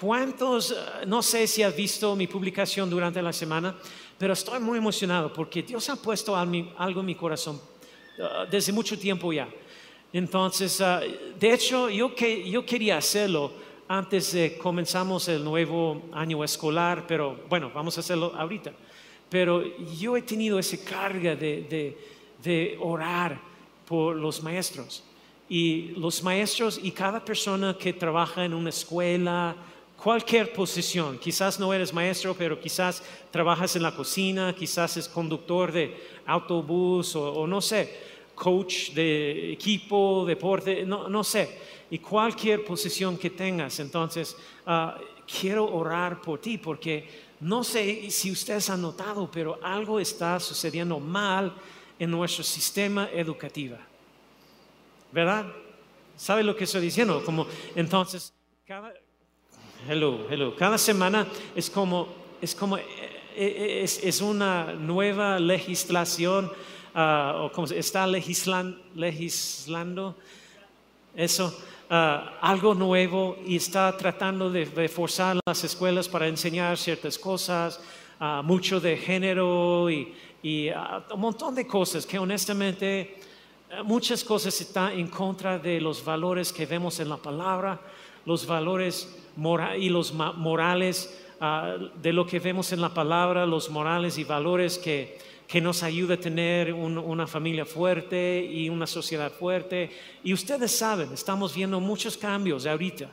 ¿Cuántos, eh, no sé si has visto mi publicación durante la semana, pero estoy muy emocionado porque Dios ha puesto algo en mi corazón eh, desde mucho tiempo ya. Entonces, eh, de hecho, yo, yo quería hacerlo antes de comenzamos el nuevo año escolar, pero bueno, vamos a hacerlo ahorita. Pero yo he tenido esa carga de, de orar por los maestros. Y los maestros y cada persona que trabaja en una escuela cualquier posición. Quizás no eres maestro, pero quizás trabajas en la cocina, quizás es conductor de autobús o, no sé, coach de equipo, deporte, no, sé. Y cualquier posición que tengas. Entonces, ah, quiero orar por ti porque no sé si ustedes han notado, pero algo está sucediendo mal en nuestro sistema educativo. ¿Verdad? ¿Sabe lo que estoy diciendo? Como entonces, cada, hello, hello. Cada semana es como, es como, eh, eh, es, una nueva legislación, uh, o como está legislando eso, ah, algo nuevo y está tratando de, forzar las escuelas para enseñar ciertas cosas, uh, mucho de género y, y un montón de cosas que honestamente muchas cosas están en contra de los valores que vemos en la palabra, los valores y los morales ah, de lo que vemos en la palabra, los morales y valores que, que nos ayuda a tener una familia fuerte y una sociedad fuerte. Y ustedes saben, estamos viendo muchos cambios ahorita,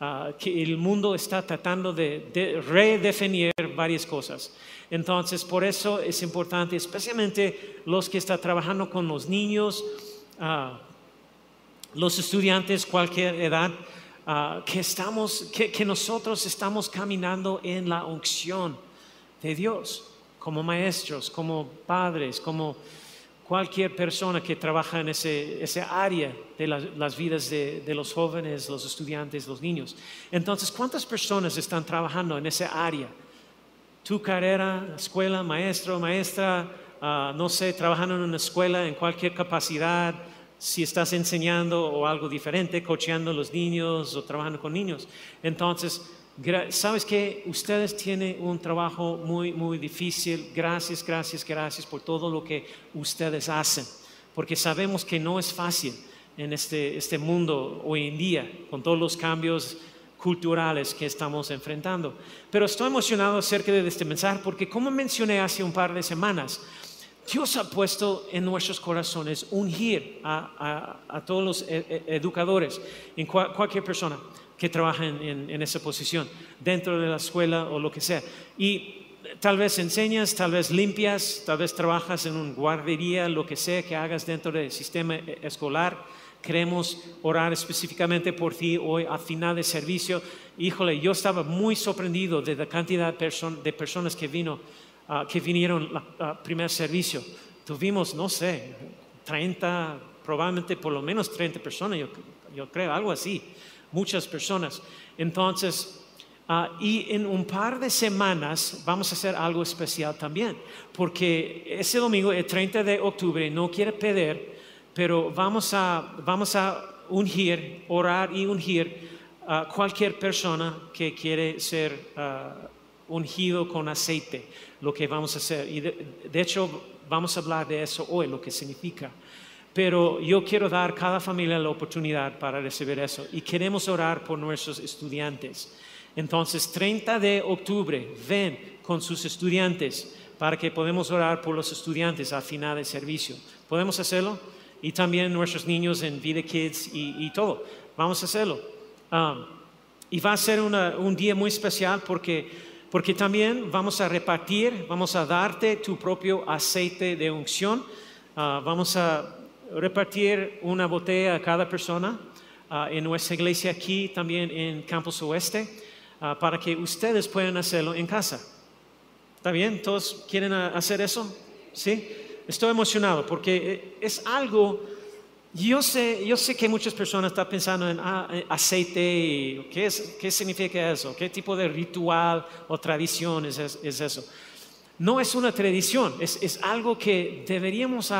ah, que el mundo está tratando de, redefinir varias cosas. Entonces, por eso es importante, especialmente los que están trabajando con los niños, ah, los estudiantes, cualquier edad, Ah, que, estamos, que, nosotros estamos caminando en la unción de Dios, como maestros, como padres, como cualquier persona que trabaja en ese, ese área de las vidas de, de, los jóvenes, los estudiantes, los niños. Entonces, ¿cuántas personas están trabajando en ese área? Tu carrera, escuela, maestro, maestra, ah, no sé, trabajando en una escuela en cualquier capacidad, si estás enseñando o algo diferente, cocheando a los niños o trabajando con niños. Entonces, sabes que ustedes tienen un trabajo muy, muy difícil. Gracias, gracias, gracias por todo lo que ustedes hacen, porque sabemos que no es fácil en este, este mundo hoy en día, con todos los cambios culturales que estamos enfrentando. Pero estoy emocionado acerca de este mensaje porque como mencioné hace un par de semanas, Dios ha puesto en nuestros corazones ungir a, a, todos los e, e, educadores, en cualquier persona que trabaja en, en, esa posición, dentro de la escuela o lo que sea. Y tal vez enseñas, tal vez limpias, tal vez trabajas en una guardería, lo que sea que hagas dentro del sistema e, escolar. Queremos orar específicamente por ti hoy a final de servicio. Híjole, yo estaba muy sorprendido de la cantidad de personas que vino Ah, que vinieron al primer servicio. Tuvimos, no sé, 30, probablemente por lo menos 30 personas, yo, creo, algo así, muchas personas. Entonces, ah, y en un par de semanas vamos a hacer algo especial también, porque ese domingo, el 30 de octubre, no quiere pedir, pero vamos a, vamos a ungir, orar y ungir a cualquier persona que quiere ser ah, ungido con aceite lo que vamos a hacer. Y de, hecho vamos a hablar de eso hoy, lo que significa. Pero yo quiero dar a cada familia la oportunidad para recibir eso. Y queremos orar por nuestros estudiantes. Entonces, 30 de octubre, ven con sus estudiantes para que podamos orar por los estudiantes al final del servicio. ¿Podemos hacerlo? Y también nuestros niños en Vida Kids y, todo. Vamos a hacerlo. Um, y va a ser un día muy especial porque porque también vamos a repartir, vamos a darte tu propio aceite de unción. Ah, vamos a repartir una botella a cada persona ah, en nuestra iglesia aquí, también en Campus Oeste. ah, para que ustedes puedan hacerlo en casa. ¿Está bien? ¿Todos quieren hacer eso? ¿Sí? Estoy emocionado porque eh, es algo, yo sé, yo sé que muchas personas están pensando en ah, eh, aceite, ¿qué, es, ¿qué significa eso? ¿Qué tipo de ritual o tradición es, es eso? No es una tradición, es, es algo que deberíamos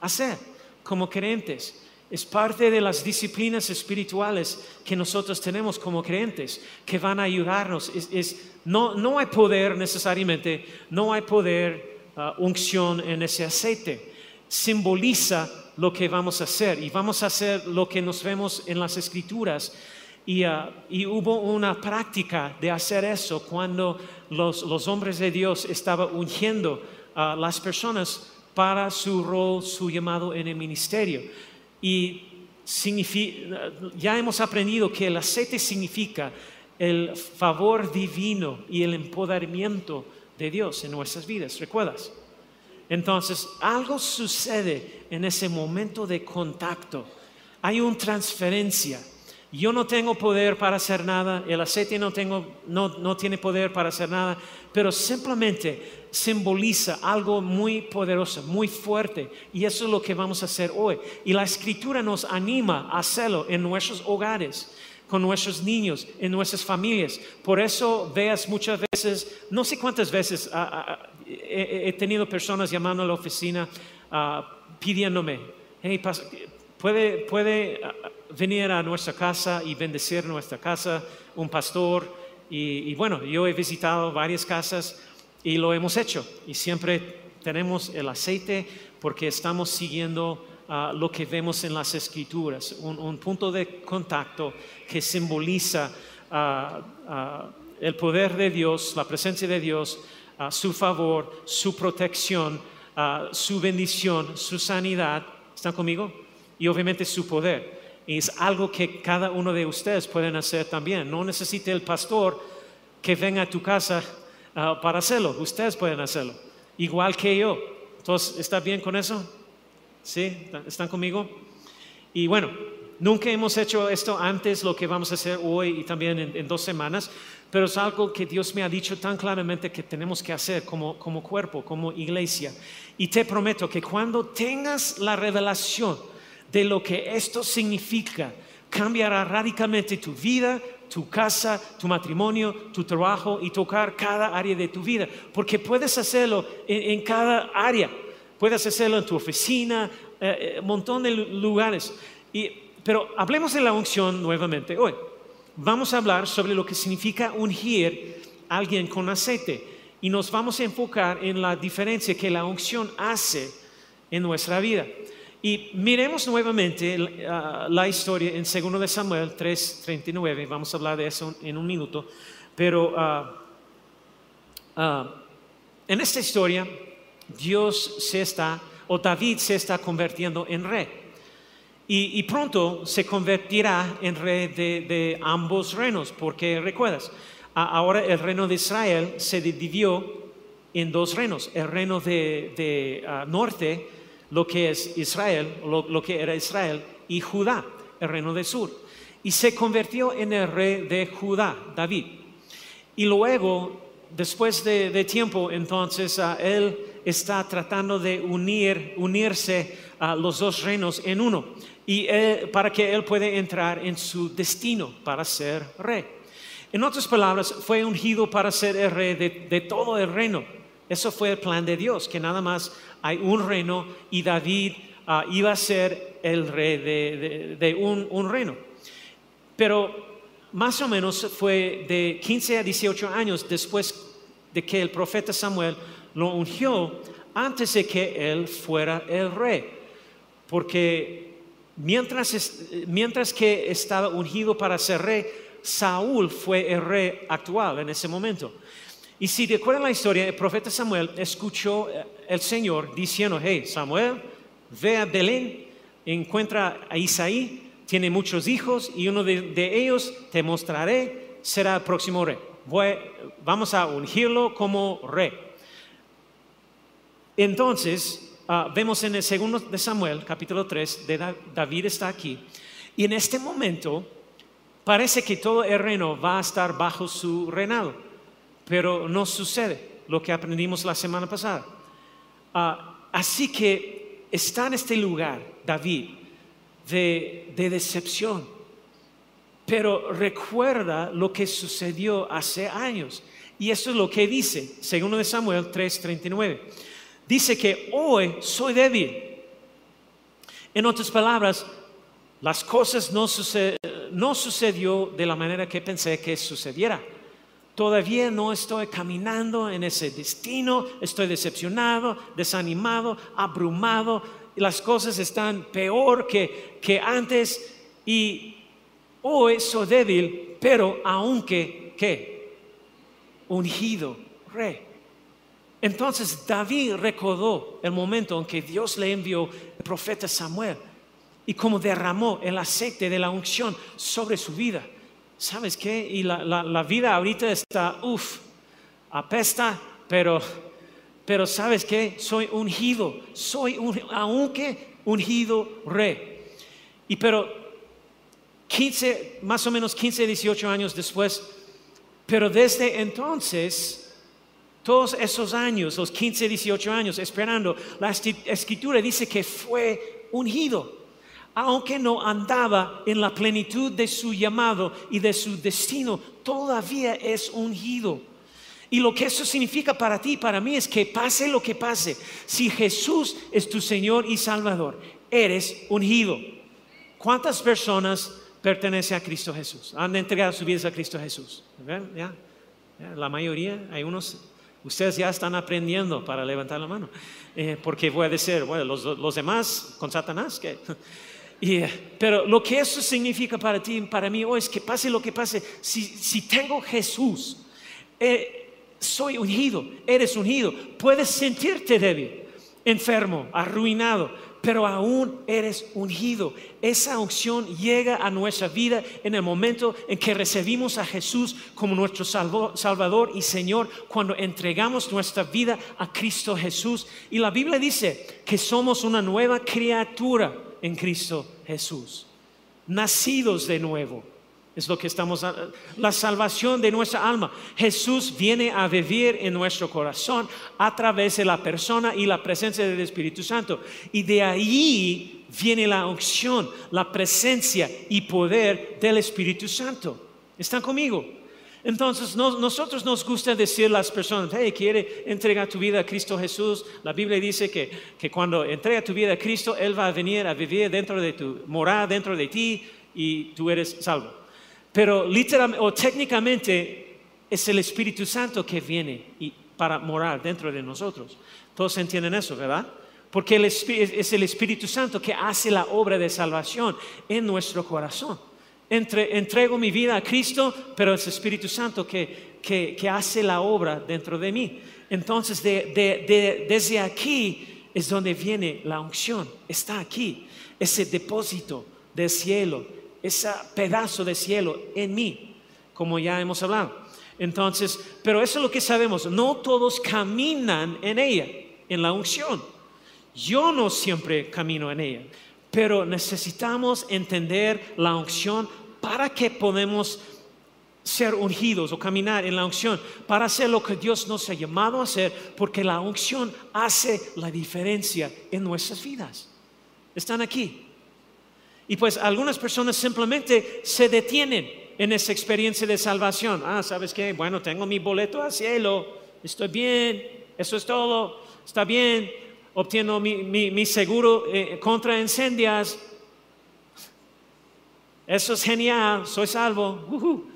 hacer como creyentes es parte de las disciplinas espirituales que nosotros tenemos como creyentes, que van a ayudarnos. no, no, hay poder necesariamente, no hay poder, uh, unción en ese aceite. Simboliza lo que vamos a hacer y vamos a hacer lo que nos vemos en las escrituras. Y, uh, hubo una práctica de hacer eso cuando los, los hombres de Dios estaban ungiendo a las personas para su rol, su llamado en el ministerio. Y ya hemos aprendido que el aceite significa el favor divino y el empoderamiento de Dios en nuestras vidas, ¿recuerdas? Entonces, algo sucede en ese momento de contacto. Hay una transferencia. Yo no tengo poder para hacer nada, el aceite no, tiene poder para hacer nada, pero simplemente simboliza algo muy poderoso, muy fuerte. Y eso es lo que vamos a hacer hoy. Y la escritura nos anima a hacerlo en nuestros hogares con nuestros niños, en nuestras familias. Por eso veas muchas veces, no sé cuántas veces ah, ah, he, tenido personas llamando a la oficina ah, pidiéndome, puede, puede venir a nuestra casa y bendecir nuestra casa un pastor. Y bueno, yo he visitado varias casas y lo hemos hecho. Y siempre tenemos el aceite porque estamos siguiendo ah, lo que vemos en las escrituras, un, punto de contacto que simboliza ah, ah, el poder de Dios, la presencia de Dios, su favor, su protección, su bendición, su sanidad. ¿Están conmigo? Y obviamente su poder. Y es algo que cada uno de ustedes pueden hacer también. No necesita el pastor que venga a tu casa Ah, para hacerlo. Ustedes pueden hacerlo, igual que yo. Entonces, ¿está bien con eso? ¿Sí? ¿Están conmigo? Y bueno, nunca hemos hecho esto antes, lo que vamos a hacer hoy y también en, dos semanas, pero es algo que Dios me ha dicho tan claramente que tenemos que hacer como, como cuerpo, como iglesia. Y te prometo que cuando tengas la revelación de lo que esto significa, cambiará radicalmente tu vida, tu casa, tu matrimonio, tu trabajo y tocar cada área de tu vida. Porque puedes hacerlo en, cada área. Puedes hacerlo en tu oficina, eh, eh, un montón de lugares. pero hablemos de la unción nuevamente hoy. Vamos a hablar sobre lo que significa ungir a alguien con aceite. Y nos vamos a enfocar en la diferencia que la unción hace en nuestra vida. Y miremos nuevamente uh, la historia en 2 de Samuel 3:39, vamos a hablar de eso en un minuto, pero uh, uh, en esta historia Dios se está, o David se está convirtiendo en rey. Y, pronto se convertirá en rey de, ambos reinos, porque recuerdas, ahora el reino de Israel se dividió en dos reinos, el reino de, de norte, lo que es Israel, lo, que era Israel, y Judá, el reino del sur. Y se convirtió en el rey de Judá, David. Y luego, después de, tiempo, entonces él está tratando de unir, unirse a los dos reinos en uno, y para que él pueda entrar en su destino para ser rey. En otras palabras, fue ungido para ser el rey de todo el reino. Eso fue el plan de Dios, que nada más hay un reino y David ah, iba a ser el rey de, un, reino. Pero más o menos fue de 15 a 18 años después de que el profeta Samuel lo ungió antes de que él fuera el rey. Porque mientras, mientras que estaba ungido para ser rey, Saúl fue el rey actual en ese momento. Y si recuerdan la historia, el profeta Samuel escuchó eh, el Señor diciendo, hey Samuel, ve a Belén, encuentra a Isaí, tiene muchos hijos y uno de, ellos te mostraré, será el próximo rey. vamos a ungirlo como rey. Entonces, ah, vemos en el segundo de Samuel, capítulo 3, de David está aquí, y en este momento Parece que todo el reino va a estar bajo su reinado, pero no sucede lo que aprendimos la semana pasada. Ah, así que está en este lugar David de, de decepción, pero recuerda lo que sucedió hace años. Y eso es lo que dice, segundo de Samuel 3:39. Dice que hoy soy débil. En otras palabras, las cosas no, sucedió de la manera que pensé que sucediera. Todavía no estoy caminando en ese destino, estoy decepcionado, desanimado, abrumado, las cosas están peor que, que antes y hoy soy débil, pero aunque, ¿qué? Ungido, rey. Entonces David recordó el momento en que Dios le envió el profeta Samuel y cómo derramó el aceite de la unción sobre su vida. ¿Sabes qué? Y la, vida ahorita está, uff, apesta, pero, pero ¿sabes qué? Soy ungido, soy un, aunque ungido rey. Y pero 15, más o menos 15, 18 años después, pero desde entonces, todos esos años, los 15, 18 años esperando, la escritura dice que fue ungido aunque no andaba en la plenitud de su llamado y de su destino, todavía es ungido. Y lo que eso significa para ti para mí es que pase lo que pase, si Jesús es tu Señor y Salvador, eres ungido. ¿Cuántas personas pertenecen a Cristo Jesús? Han entregado su vida a Cristo Jesús. La mayoría, hay unos, ustedes ya están aprendiendo para levantar la mano. Eh, porque voy a decir, bueno, los, demás con Satanás, que pero lo que eso significa para ti y para mí hoy es que pase lo que pase, si, tengo Jesús, eh, soy ungido, eres ungido, puedes sentirte débil, enfermo, arruinado, pero aún eres ungido. Esa unción llega a nuestra vida en el momento en que recibimos a Jesús como nuestro Salvador y Señor, cuando entregamos nuestra vida a Cristo Jesús. Y la Biblia dice que somos una nueva criatura en Cristo Jesús. Nacidos de nuevo. Es lo que estamos, la salvación de nuestra alma. Jesús viene a vivir en nuestro corazón a través de la persona y la presencia del Espíritu Santo. Y de ahí viene la unción, la presencia y poder del Espíritu Santo. ¿Están conmigo? Entonces, nosotros nos gusta decir a las personas, hey, quiere entregar tu vida a Cristo Jesús. La Biblia dice que, que cuando entrega tu vida a Cristo, Él va a venir a vivir dentro de tu, morar dentro de ti y tú eres salvo. Pero literalmente o técnicamente es el Espíritu Santo que viene y, para morar dentro de nosotros. Todos entienden eso, ¿verdad? Porque es el Espíritu Santo que hace la obra de salvación en nuestro corazón entrego mi vida a Cristo, pero es el Espíritu Santo que, que, hace la obra dentro de mí. Entonces, desde aquí es donde viene la unción. Está aquí, ese depósito del cielo, ese pedazo de cielo en mí, como ya hemos hablado. Entonces, pero eso es lo que sabemos. No todos caminan en ella, en la unción. Yo no siempre camino en ella pero necesitamos entender la unción para que podemos ser ungidos o caminar en la unción, para hacer lo que Dios nos ha llamado a hacer, porque la unción hace la diferencia en nuestras vidas. Están aquí. Y pues algunas personas simplemente se detienen en esa experiencia de salvación. Ah, ¿sabes qué? Bueno, tengo mi boleto al cielo, estoy bien, eso es todo, está bien, obtengo mi, seguro eh, contra incendios. Eso es genial, soy salvo.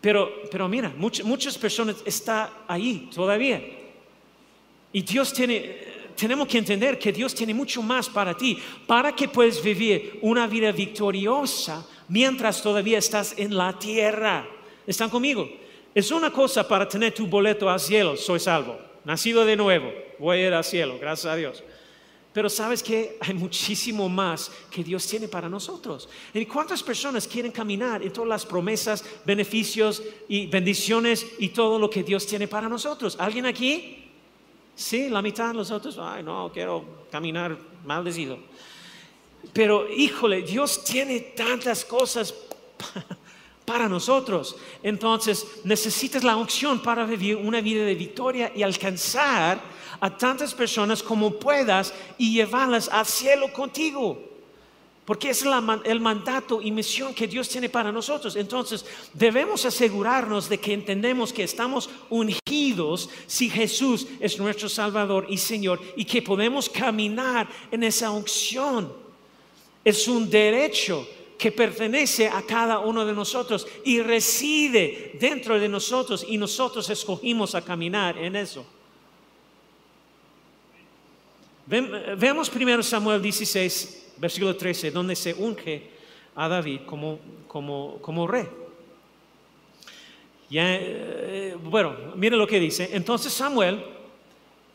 Pero, pero mira, muchas personas están ahí todavía. Y Dios tiene, tenemos que entender que Dios tiene mucho más para ti, para que puedas vivir una vida victoriosa mientras todavía estás en la tierra. ¿Están conmigo? Es una cosa para tener tu boleto al cielo, soy salvo, nacido de nuevo, voy a ir al cielo, gracias a Dios. Pero sabes que hay muchísimo más que Dios tiene para nosotros. ¿Y cuántas personas quieren caminar en todas las promesas, beneficios y bendiciones y todo lo que Dios tiene para nosotros? ¿Alguien aquí? Sí, la mitad los otros. Ay, no, quiero caminar maldecido. Pero híjole, Dios tiene tantas cosas para nosotros. Entonces necesitas la unción para vivir una vida de victoria y alcanzar a tantas personas como puedas y llevarlas al cielo contigo. Porque es el mandato y misión que Dios tiene para nosotros. Entonces debemos asegurarnos de que entendemos que estamos ungidos si Jesús es nuestro Salvador y Señor y que podemos caminar en esa unción. Es un derecho que pertenece a cada uno de nosotros y reside dentro de nosotros y nosotros escogimos a caminar en eso. Veamos primero Samuel 16, versículo 13, donde se unge a David como, como, como rey. Ya, eh, bueno, mire lo que dice. Entonces Samuel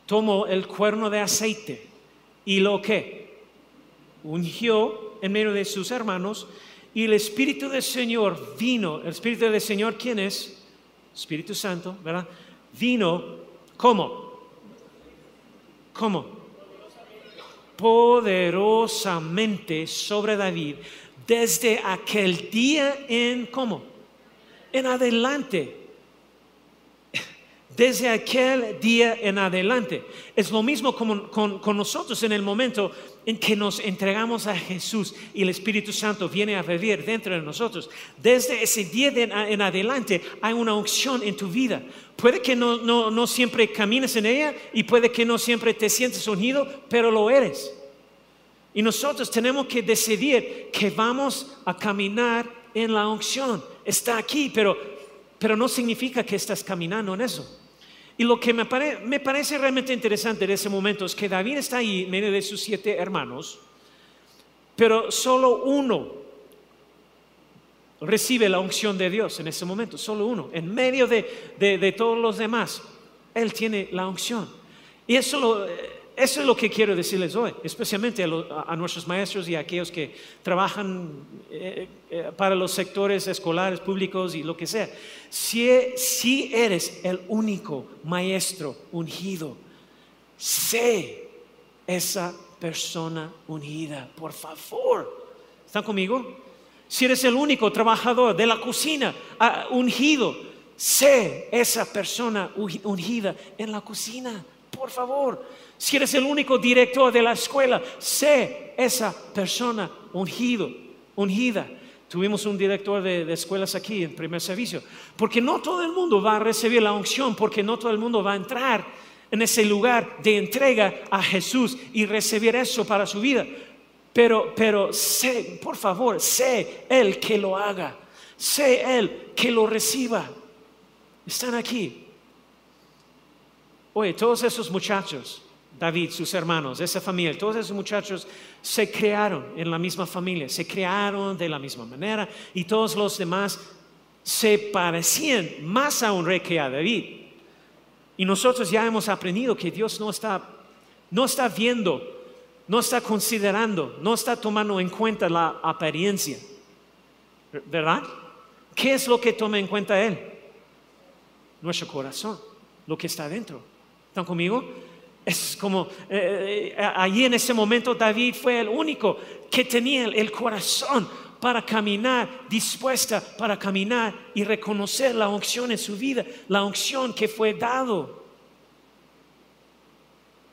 tomó el cuerno de aceite y lo que ungió en medio de sus hermanos y el Espíritu del Señor vino. El Espíritu del Señor, ¿quién es? Espíritu Santo, ¿verdad? Vino, ¿cómo? ¿Cómo? Poderosamente sobre David desde aquel día en cómo? En adelante. Desde aquel día en adelante. Es lo mismo con, con, nosotros en el momento en que nos entregamos a Jesús y el Espíritu Santo viene a vivir dentro de nosotros. Desde ese día en adelante hay una unción en tu vida. Puede que no, siempre camines en ella y puede que no siempre te sientes unido, pero lo eres. Y nosotros tenemos que decidir que vamos a caminar en la unción. Está aquí, pero, pero no significa que estás caminando en eso. Y lo que me, parece realmente interesante en ese momento es que David está ahí en medio de sus siete hermanos, pero solo uno recibe la unción de Dios en ese momento, solo uno, en medio de, todos los demás, Él tiene la unción. Y eso, eso es lo que quiero decirles hoy, especialmente a, nuestros maestros y a aquellos que trabajan eh, eh, para los sectores escolares, públicos y lo que sea. Si, si eres el único maestro ungido, sé esa persona ungida, por favor. ¿Están conmigo? Si eres el único trabajador de la cocina ah, ungido, sé esa persona ungida en la cocina, por favor. Si eres el único director de la escuela, sé esa persona ungido, ungida. Tuvimos un director de, escuelas aquí en primer servicio, porque no todo el mundo va a recibir la unción, porque no todo el mundo va a entrar en ese lugar de entrega a Jesús y recibir eso para su vida. Pero, pero sé, por favor, sé Él que lo haga. Sé Él que lo reciba. Están aquí. Oye, todos esos muchachos, David, sus hermanos, esa familia, todos esos muchachos se crearon en la misma familia, se crearon de la misma manera y todos los demás se parecían más a un rey que a David. Y nosotros ya hemos aprendido que Dios no está, no está viendo no está considerando, no está tomando en cuenta la apariencia. ¿Verdad? ¿Qué es lo que toma en cuenta Él? Nuestro corazón, lo que está dentro. ¿Están conmigo? Es como, eh, eh, allí en ese momento David fue el único que tenía el corazón para caminar, dispuesta para caminar y reconocer la unción en su vida, la unción que fue dado.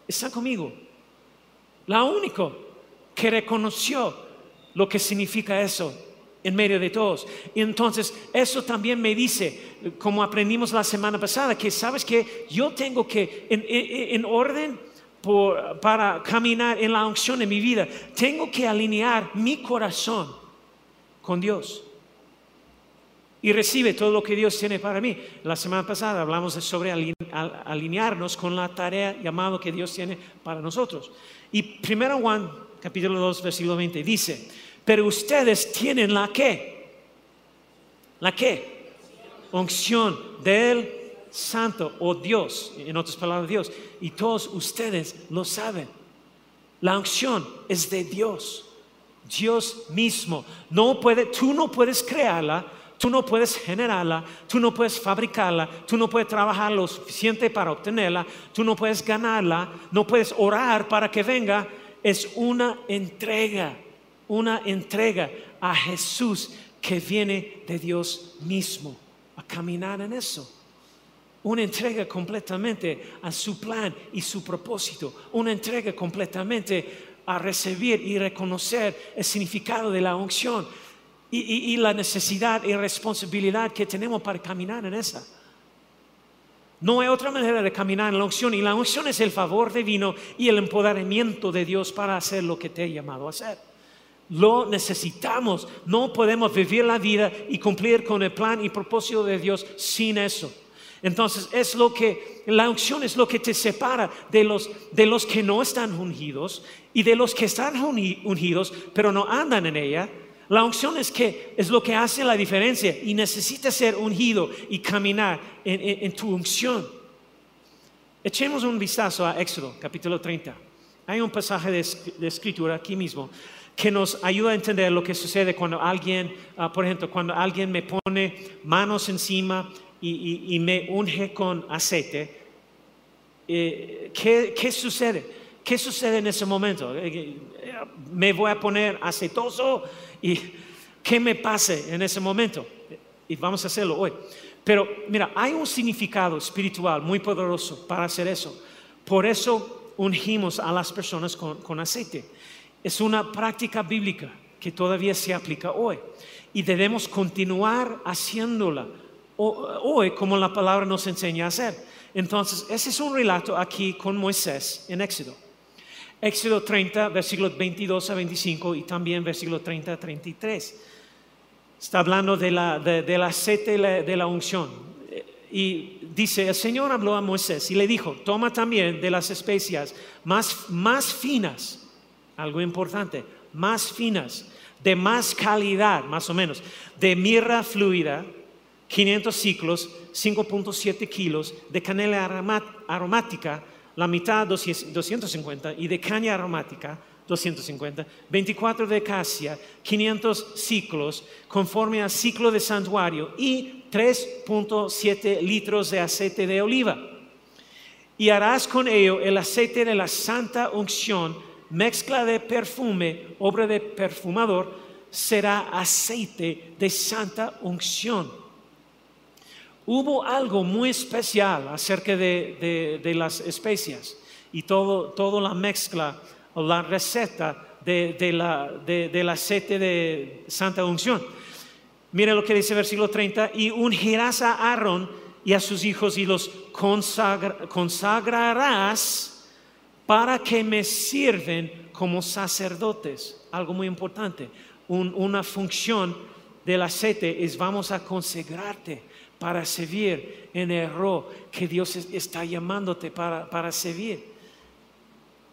¿Están conmigo? la única que reconoció lo que significa eso en medio de todos. Y entonces eso también me dice, como aprendimos la semana pasada, que sabes que yo tengo que, en, orden para caminar en la unción de mi vida, tengo que alinear mi corazón con Dios y recibe todo lo que Dios tiene para mí. La semana pasada hablamos sobre alinearnos con la tarea llamada que Dios tiene para nosotros. Y 1 Juan, capítulo 2, versículo 20, dice, pero ustedes tienen la que, la que, unción del santo o Dios, en otras palabras Dios, y todos ustedes lo saben. La unción es de Dios, Dios mismo. No puede, tú no puedes crearla, Tú no puedes generarla, tú no puedes fabricarla, tú no puedes trabajar lo suficiente para obtenerla, tú no puedes ganarla, no puedes orar para que venga. Es una entrega, una entrega a Jesús que viene de Dios mismo, a caminar en eso. Una entrega completamente a su plan y su propósito. Una entrega completamente a recibir y reconocer el significado de la unción y, la necesidad y responsabilidad que tenemos para caminar en esa. No hay otra manera de caminar en la unción y la unción es el favor divino y el empoderamiento de Dios para hacer lo que te ha llamado a hacer. Lo necesitamos, no podemos vivir la vida y cumplir con el plan y propósito de Dios sin eso. Entonces es lo que la unción es lo que te separa de los de los que no están ungidos y de los que están ungidos pero no andan en ella la unción es que es lo que hace la diferencia y necesitas ser ungido y caminar en, tu unción. Echemos un vistazo a Éxodo, capítulo 30. Hay un pasaje de, escritura aquí mismo que nos ayuda a entender lo que sucede cuando alguien, ah, por ejemplo, cuando alguien me pone manos encima y, me unge con aceite. Eh, ¿qué, ¿Qué sucede? ¿Qué sucede en ese momento? Eh, eh, ¿Me voy a poner aceitoso? ¿Y qué me pase en ese momento? Y vamos a hacerlo hoy. Pero mira, hay un significado espiritual muy poderoso para hacer eso. Por eso ungimos a las personas con, aceite. Es una práctica bíblica que todavía se aplica hoy. Y debemos continuar haciéndola hoy como la palabra nos enseña a hacer. Entonces, ese es un relato aquí con Moisés en Éxodo. Éxodo 30, versículos 22 a 25 y también versículo 30 a 33. Está hablando de la, de, del aceite de la unción. Y dice, el Señor habló a Moisés y le dijo, toma también de las especias más, más finas, algo importante, más finas, de más calidad, más o menos, de mirra fluida, 500 ciclos, 5.7 kilos, de canela aromática, la mitad 250 y de caña aromática 250, 24 de acacia, 500 ciclos conforme al ciclo de santuario y 3.7 litros de aceite de oliva. Y harás con ello el aceite de la santa unción, mezcla de perfume, obra de perfumador, será aceite de santa unción hubo algo muy especial acerca de, las especias y todo, toda la mezcla o la receta de, la, del aceite de Santa Unción. Mira lo que dice versículo 30, y ungirás a Aarón y a sus hijos y los consagrarás para que me sirven como sacerdotes. Algo muy importante, una función del aceite es vamos a consagrarte para servir en el rol que Dios está llamándote para, para servir.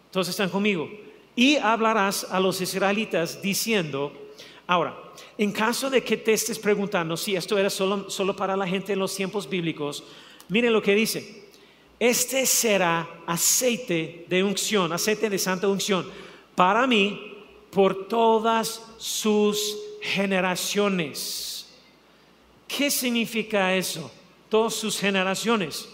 Entonces están conmigo. Y hablarás a los israelitas diciendo, ahora, en caso de que te estés preguntando si esto era solo, solo para la gente en los tiempos bíblicos, miren lo que dice. Este será aceite de unción, aceite de santa unción, para mí por todas sus generaciones. ¿Qué significa eso? Todas sus generaciones.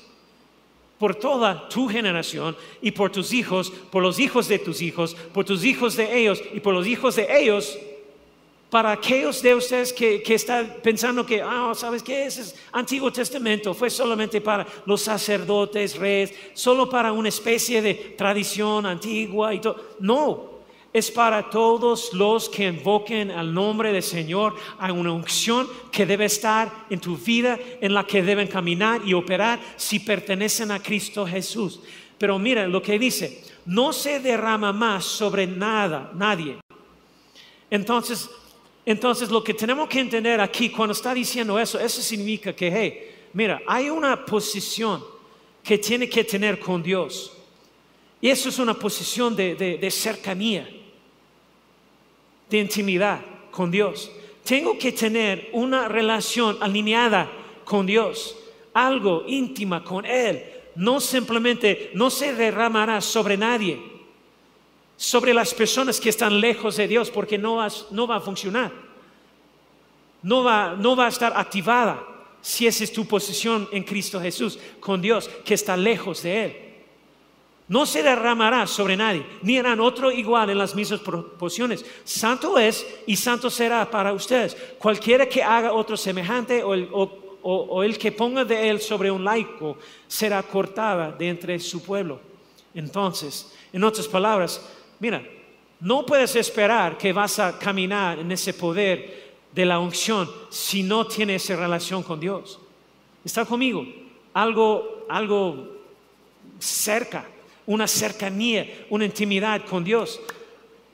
Por toda tu generación y por tus hijos, por los hijos de tus hijos, por tus hijos de ellos y por los hijos de ellos. Para aquellos de ustedes que, están pensando que, ah, ¿sabes qué? Ese es Antiguo Testamento, fue solamente para los sacerdotes, reyes, solo para una especie de tradición antigua y todo. No, es para todos los que invoquen al nombre del Señor. Hay una unción que debe estar en tu vida, en la que deben caminar y operar si pertenecen a Cristo Jesús. Pero mira lo que dice, no se derrama más sobre nada, nadie. Entonces, entonces lo que tenemos que entender aquí cuando está diciendo eso, eso significa que, hey, mira, hay una posición que tiene que tener con Dios. Y eso es una posición de, de cercanía de intimidad con Dios. Tengo que tener una relación alineada con Dios, algo íntima con Él. No simplemente, no se derramará sobre nadie, sobre las personas que están lejos de Dios, porque no va, a funcionar. No va, no va a estar activada si esa es tu posición en Cristo Jesús, con Dios, que está lejos de Él. No se derramará sobre nadie, ni harán otro igual en las mismas proporciones. Santo es y santo será para ustedes. Cualquiera que haga otro semejante o el, o el que ponga de él sobre un laico será cortada de entre su pueblo. Entonces, en otras palabras, mira, no puedes esperar que vas a caminar en ese poder de la unción si no tienes esa relación con Dios. ¿Está conmigo? Algo, algo cerca una cercanía, una intimidad con Dios.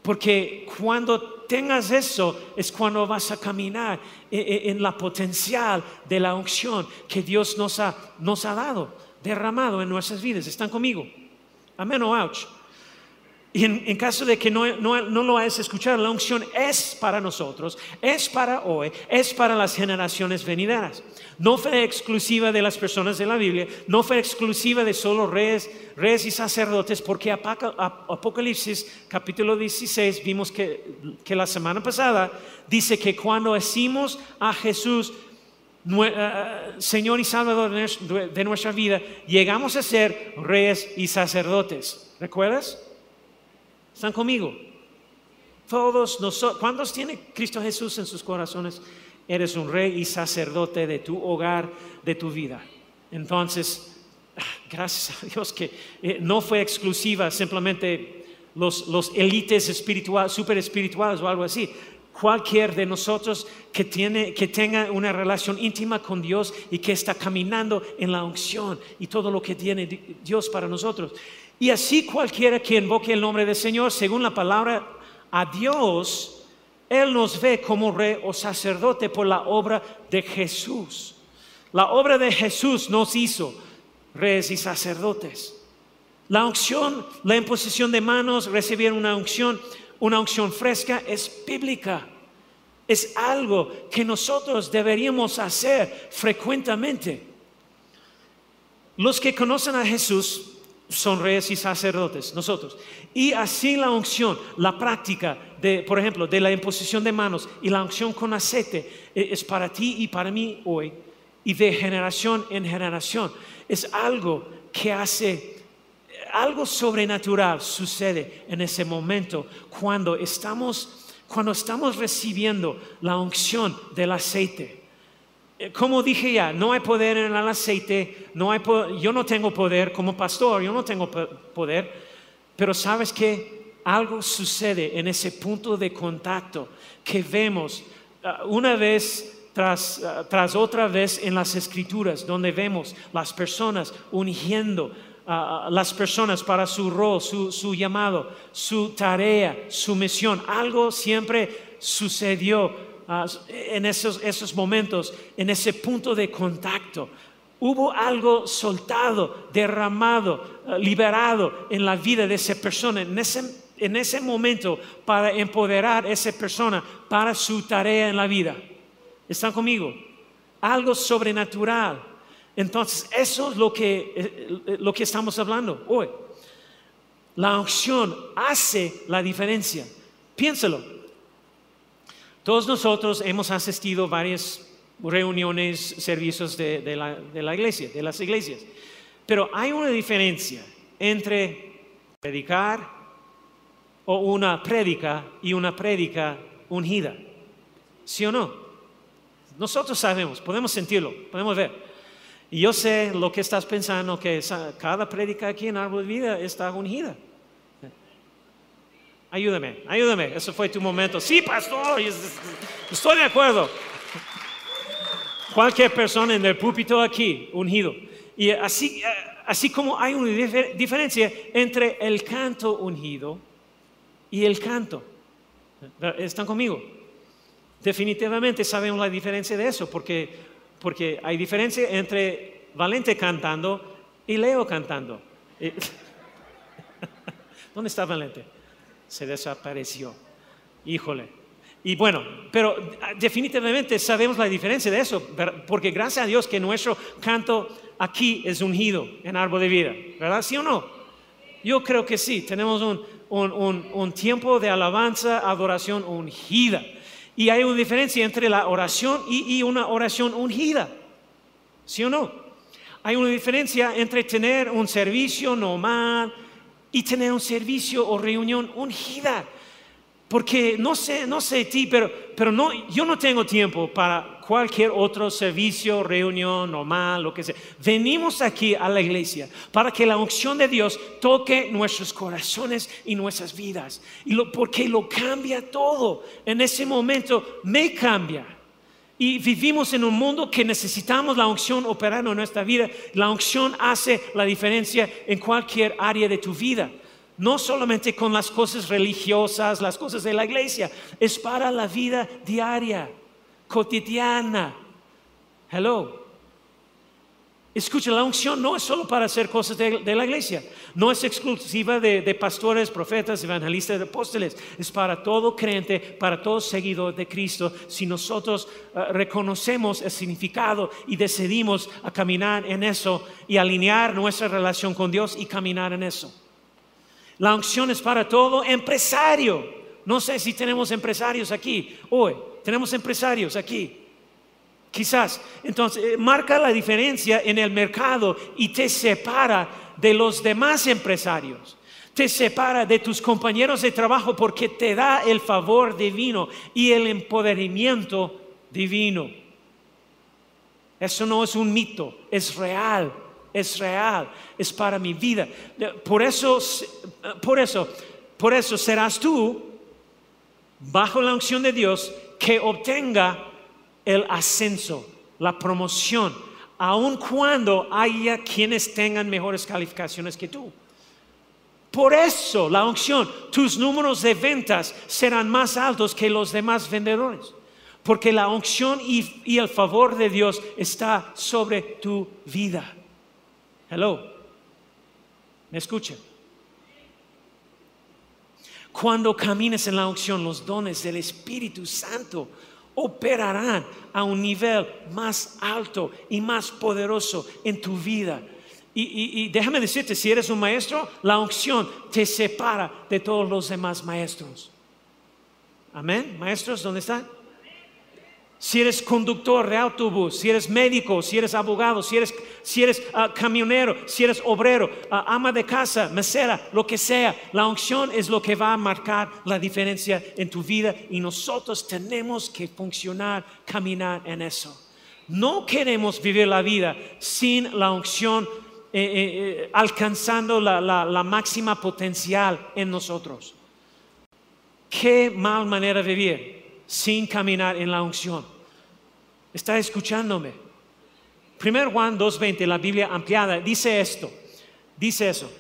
Porque cuando tengas eso es cuando vas a caminar en, la potencial de la unción que Dios nos ha, nos ha dado, derramado en nuestras vidas. ¿Están conmigo? Amén ouch. Y en, caso de que no, lo hayas escuchado, la unción es para nosotros, es para hoy, es para las generaciones venideras. No fue exclusiva de las personas de la Biblia, no fue exclusiva de solo reyes, reyes y sacerdotes, porque Apocalipsis capítulo 16 vimos que, que la semana pasada dice que cuando decimos a Jesús, eh, Señor y Salvador de nuestra vida, llegamos a ser reyes y sacerdotes. ¿Recuerdas? ¿Están conmigo? Todos nosotros, ¿cuántos tiene Cristo Jesús en sus corazones? Eres un rey y sacerdote de tu hogar, de tu vida. Entonces, ah, gracias a Dios que eh, no fue exclusiva simplemente los, los élites espirituales, super espirituales o algo así. Cualquier de nosotros que, tiene, que tenga una relación íntima con Dios y que está caminando en la unción y todo lo que tiene Dios para nosotros. Y así cualquiera que invoque el nombre del Señor, según la palabra a Dios, Él nos ve como rey o sacerdote por la obra de Jesús. La obra de Jesús nos hizo reyes y sacerdotes. La unción, la imposición de manos, recibir una unción, una unción fresca es bíblica. Es algo que nosotros deberíamos hacer frecuentemente. Los que conocen a Jesús son reyes y sacerdotes, nosotros. Y así la unción, la práctica de, por ejemplo, de la imposición de manos y la unción con aceite eh, es para ti y para mí hoy y de generación en generación. Es algo que hace, algo sobrenatural sucede en ese momento cuando estamos, cuando estamos recibiendo la unción del aceite. Eh, como dije ya, no hay poder en el aceite, no hay yo no tengo poder como pastor, yo no tengo poder, pero sabes que algo sucede en ese punto de contacto que vemos ah, una vez tras, ah, tras, otra vez en las escrituras, donde vemos las personas ungiendo las personas para su rol, su, su llamado, su tarea, su misión. Algo siempre sucedió Ah, en esos, esos momentos, en ese punto de contacto. Hubo algo soltado, derramado, ah, liberado en la vida de esa persona, en ese, en ese momento para empoderar a esa persona para su tarea en la vida. ¿Están conmigo? Algo sobrenatural. Entonces, eso es lo que, eh, lo que estamos hablando hoy. La unción hace la diferencia. Piénselo. Todos nosotros hemos asistido a varias reuniones, servicios de, la, iglesia, de las iglesias. Pero hay una diferencia entre predicar o una prédica y una prédica ungida. ¿Sí o no? Nosotros sabemos, podemos sentirlo, podemos ver. Y yo sé lo que estás pensando, que cada prédica aquí en Árbol de Vida está ungida. Ayúdame, ayúdame. Eso fue tu momento. Sí, pastor, estoy de acuerdo. Cualquier persona en el púlpito aquí, ungido. Y así, así como hay una diferencia entre el canto ungido y el canto. ¿Están conmigo? Definitivamente sabemos la diferencia de eso, porque, porque hay diferencia entre Valente cantando y Leo cantando. ¿Dónde está Valente? se desapareció. Híjole. Y bueno, pero definitivamente sabemos la diferencia de eso, porque gracias a Dios que nuestro canto aquí es ungido en árbol de vida, ¿verdad? ¿Sí o no? Yo creo que sí, tenemos un, tiempo de alabanza, adoración ungida. Y hay una diferencia entre la oración y, una oración ungida, ¿sí o no? Hay una diferencia entre tener un servicio normal, y tener un servicio o reunión ungida. Porque no sé, no sé ti, pero, pero no, yo no tengo tiempo para cualquier otro servicio, reunión normal, lo que sea. Venimos aquí a la iglesia para que la unción de Dios toque nuestros corazones y nuestras vidas. Y lo, porque lo cambia todo. En ese momento me cambia. Y vivimos en un mundo que necesitamos la unción operando en nuestra vida. La unción hace la diferencia en cualquier área de tu vida. No solamente con las cosas religiosas, las cosas de la iglesia, es para la vida diaria, cotidiana. Hello. Escucha, la unción no es solo para hacer cosas de, la iglesia, no es exclusiva de, pastores, profetas, evangelistas, apóstoles, es para todo creyente, para todo seguidor de Cristo. Si nosotros eh, reconocemos el significado y decidimos a caminar en eso y alinear nuestra relación con Dios y caminar en eso. La unción es para todo empresario. No sé si tenemos empresarios aquí hoy, tenemos empresarios aquí. Quizás. Entonces, eh, marca la diferencia en el mercado y te separa de los demás empresarios. Te separa de tus compañeros de trabajo porque te da el favor divino y el empoderamiento divino. Eso no es un mito, es real, es real, es para mi vida. Por eso, por eso, por eso serás tú, bajo la unción de Dios, que obtenga el ascenso, la promoción, aun cuando haya quienes tengan mejores calificaciones que tú. Por eso la unción, tus números de ventas serán más altos que los demás vendedores. Porque la unción y, el favor de Dios está sobre tu vida. Hello. ¿Me escuchan? Cuando camines en la unción, los dones del Espíritu Santo operarán a un nivel más alto y más poderoso en tu vida. Y, déjame decirte, si eres un maestro, la unción te separa de todos los demás maestros. Amén. Maestros, ¿dónde están? Si eres conductor de autobús, si eres médico, si eres abogado, si eres, si eres ah, camionero, si eres obrero, ah, ama de casa, mesera, lo que sea, la unción es lo que va a marcar la diferencia en tu vida y nosotros tenemos que funcionar, caminar en eso. No queremos vivir la vida sin la unción eh, eh, eh, alcanzando la, la máxima potencial en nosotros. Qué mal manera de vivir sin caminar en la unción. ¿Está escuchándome? 1 Juan 2.20, la Biblia ampliada, dice esto, dice eso.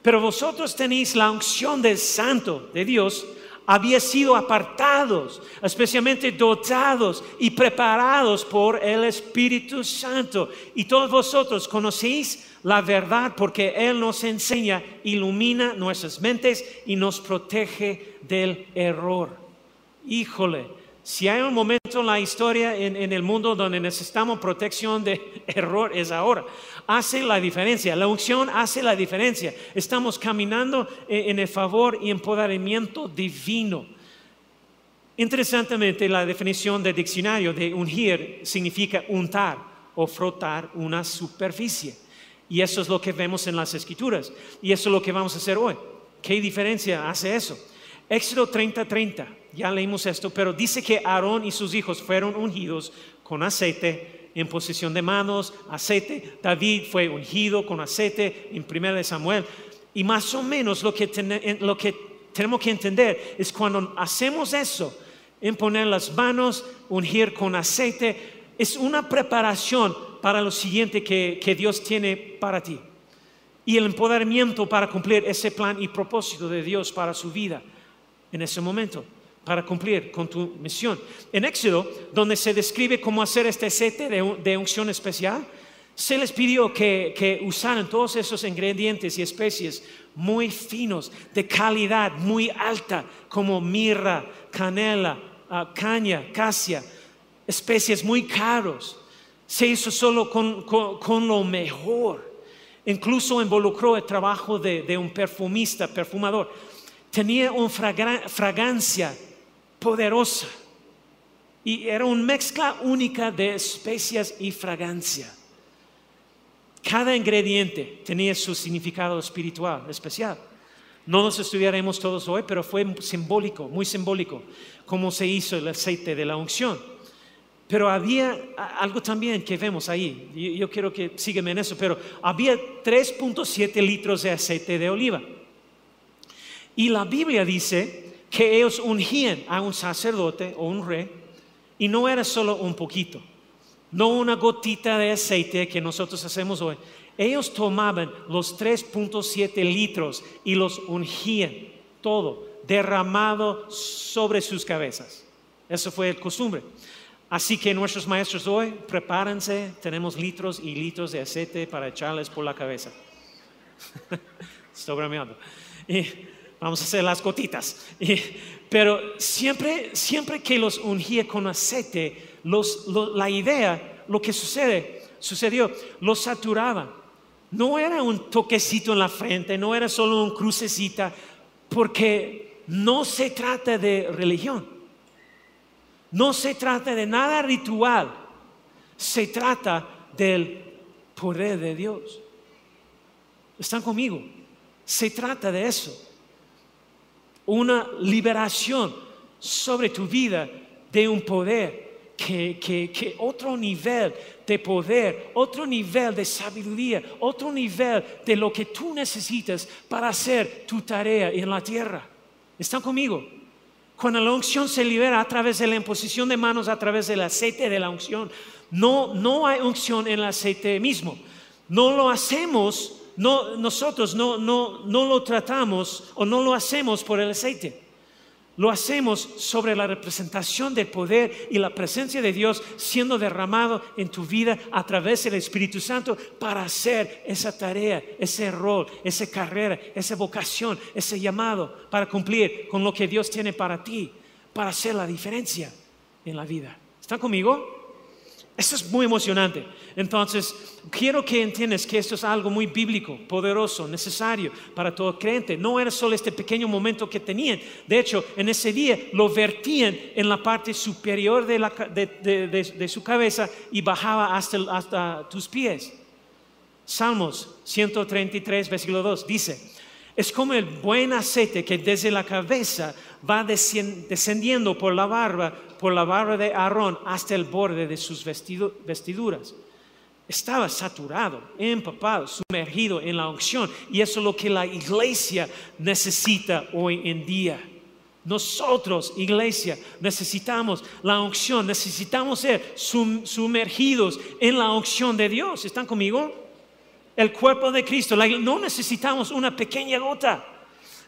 Pero vosotros tenéis la unción del Santo de Dios, había sido apartados, especialmente dotados y preparados por el Espíritu Santo. Y todos vosotros conocéis la verdad porque Él nos enseña, ilumina nuestras mentes y nos protege del error. Híjole, si hay un momento en la historia, en, el mundo donde necesitamos protección de error, es ahora. Hace la diferencia, la unción hace la diferencia. Estamos caminando en, el favor y empoderamiento divino. Interesantemente, la definición del diccionario de ungir significa untar o frotar una superficie. Y eso es lo que vemos en las escrituras. Y eso es lo que vamos a hacer hoy. ¿Qué diferencia hace eso? Éxodo 30, 30 ya leímos esto, pero dice que Aarón y sus hijos fueron ungidos con aceite en posición de manos, aceite. David fue ungido con aceite en 1 Samuel. Y más o menos lo que, lo que tenemos que entender es cuando hacemos eso, en poner las manos, ungir con aceite, es una preparación para lo siguiente que, que Dios tiene para ti. Y el empoderamiento para cumplir ese plan y propósito de Dios para su vida en ese momento para cumplir con tu misión. En Éxodo, donde se describe cómo hacer este aceite de, unción especial, se les pidió que, usaran todos esos ingredientes y especies muy finos, de calidad muy alta, como mirra, canela, ah, caña, casia, especies muy caros. Se hizo solo con, lo mejor. Incluso involucró el trabajo de, de un perfumista, perfumador. Tenía una fragancia poderosa. Y era una mezcla única de especias y fragancia. Cada ingrediente tenía su significado espiritual especial. No los estudiaremos todos hoy, pero fue simbólico, muy simbólico, cómo se hizo el aceite de la unción. Pero había algo también que vemos ahí, yo, quiero que sígueme en eso, pero había 3.7 litros de aceite de oliva. Y la Biblia dice que ellos ungían a un sacerdote o un rey, y no era solo un poquito, no una gotita de aceite que nosotros hacemos hoy, ellos tomaban los 3.7 litros y los ungían, todo derramado sobre sus cabezas. Eso fue el costumbre. Así que nuestros maestros hoy, prepárense, tenemos litros y litros de aceite para echarles por la cabeza. Estoy bromeando. Y vamos a hacer las gotitas. pero siempre, siempre que los ungía con aceite, la idea, lo que sucede, sucedió, los saturaban no era un toquecito en la frente, no era solo un crucecita, porque no se trata de religión, no se trata de nada ritual, se trata del poder de Dios. ¿Están conmigo? Se trata de eso. Una liberación sobre tu vida de un poder que, que otro nivel de poder, otro nivel de sabiduría, otro nivel de lo que tú necesitas para hacer tu tarea en la tierra. ¿Están conmigo? Cuando la unción se libera a través de la imposición de manos, a través del aceite de la unción, no, no hay unción en el aceite mismo. No lo hacemos, no, nosotros no, no, no lo tratamos o no lo hacemos por el aceite. Lo hacemos sobre la representación del poder y la presencia de Dios siendo derramado en tu vida a través del Espíritu Santo para hacer esa tarea, ese rol, esa carrera, esa vocación, ese llamado para cumplir con lo que Dios tiene para ti, para hacer la diferencia en la vida. ¿Están conmigo? Esto es muy emocionante. Entonces, quiero que entiendas que esto es algo muy bíblico, poderoso, necesario para todo creyente. No era solo este pequeño momento que tenían. De hecho, en ese día lo vertían en la parte superior de, su cabeza y bajaba hasta, hasta tus pies. Salmos 133, versículo 2 dice, es como el buen aceite que desde la cabeza va descendiendo por la barba, por la barba de Aarón hasta el borde de sus vestiduras. Estaba saturado, empapado, sumergido en la unción. Y eso es lo que la iglesia necesita hoy en día. Nosotros, iglesia, necesitamos la unción, necesitamos ser sumergidos en la unción de Dios. ¿Están conmigo? El cuerpo de Cristo, no necesitamos una pequeña gota.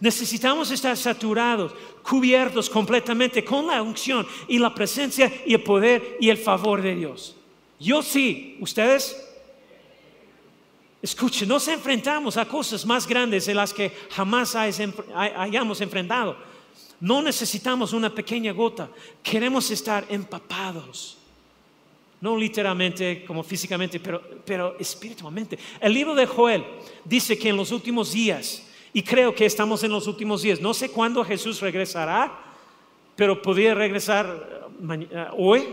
Necesitamos estar saturados, cubiertos completamente con la unción y la presencia y el poder y el favor de Dios. Yo sí, ustedes. Escuchen, nos enfrentamos a cosas más grandes de las que jamás hayamos enfrentado. No necesitamos una pequeña gota, queremos estar empapados. No literalmente como físicamente, pero, pero espiritualmente. El libro de Joel dice que en los últimos días y creo que estamos en los últimos días. No sé cuándo Jesús regresará, pero podría regresar eh, hoy,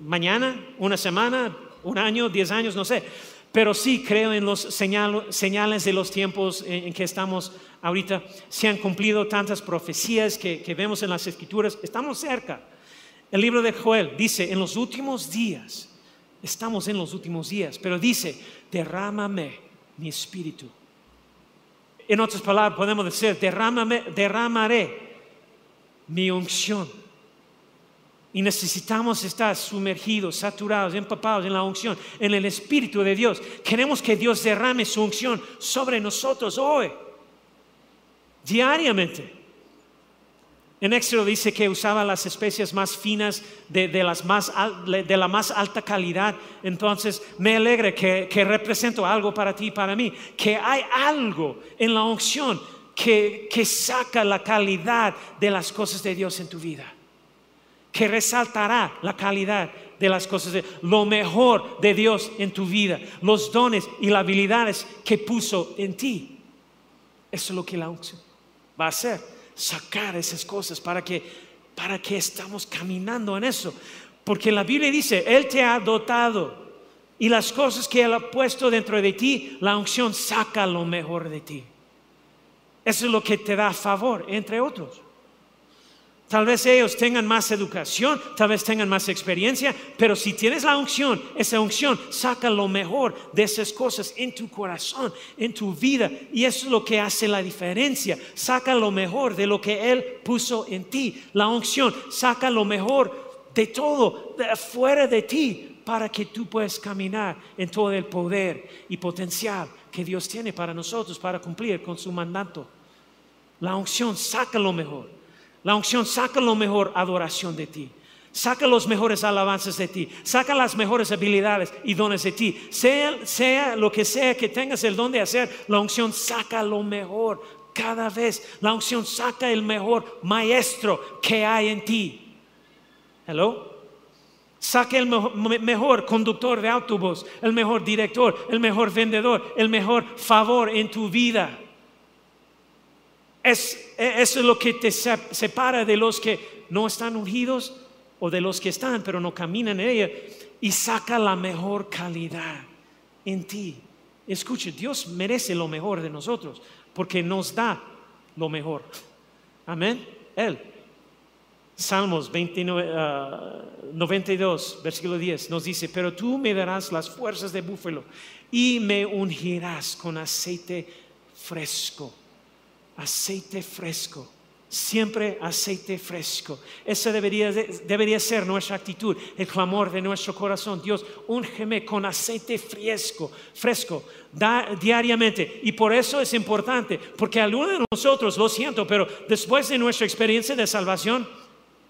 mañana, una semana, un año, diez años, no sé. Pero sí creo en los señales de los tiempos en, que estamos ahorita. Se han cumplido tantas profecías que, que vemos en las escrituras. Estamos cerca. El libro de Joel dice, en los últimos días, estamos en los últimos días, pero dice, derrámame mi espíritu en otras palabras, podemos decir, derramaré mi unción. Y necesitamos estar sumergidos, saturados, empapados en la unción, en el Espíritu de Dios. Queremos que Dios derrame su unción sobre nosotros hoy, diariamente. En Éxodo dice que usaba las especies más finas de, la más alta calidad. Entonces me alegra que, represento algo para ti y para mí. Que hay algo en la unción que, saca la calidad de las cosas de Dios en tu vida. Que resaltará la calidad de las cosas, de, lo mejor de Dios en tu vida. Los dones y las habilidades que puso en ti. Eso es lo que la unción va a hacer sacar esas cosas para que, para que estamos caminando en eso. Porque la Biblia dice, Él te ha dotado y las cosas que Él ha puesto dentro de ti, la unción saca lo mejor de ti. Eso es lo que te da favor, entre otros. Tal vez ellos tengan más educación, tal vez tengan más experiencia, pero si tienes la unción, esa unción saca lo mejor de esas cosas en tu corazón, en tu vida. Y eso es lo que hace la diferencia. Saca lo mejor de lo que Él puso en ti. La unción saca lo mejor de todo, de fuera de ti, para que tú puedas caminar en todo el poder y potencial que Dios tiene para nosotros, para cumplir con su mandato. La unción saca lo mejor. La unción saca lo mejor adoración de ti. Saca los mejores alabanzas de ti. Saca las mejores habilidades y dones de ti. Sea, lo que sea que tengas el don de hacer, la unción saca lo mejor cada vez. La unción saca el mejor maestro que hay en ti. Hello. Saca el mejor conductor de autobús, el mejor director, el mejor vendedor, el mejor favor en tu vida. Es, eso es lo que te separa de los que no están ungidos o de los que están pero no caminan en ella y saca la mejor calidad en ti. Escuche, Dios merece lo mejor de nosotros porque nos da lo mejor. Amén. Él. Salmos 92, ah, versículo 10, nos dice, pero tú me darás las fuerzas de búfalo y me ungirás con aceite fresco aceite fresco. Siempre aceite fresco. Esa debería, debería ser nuestra actitud, el clamor de nuestro corazón. Dios, úngeme con aceite fresco, fresco, diariamente. Y por eso es importante, porque algunos de nosotros, lo siento, pero después de nuestra experiencia de salvación,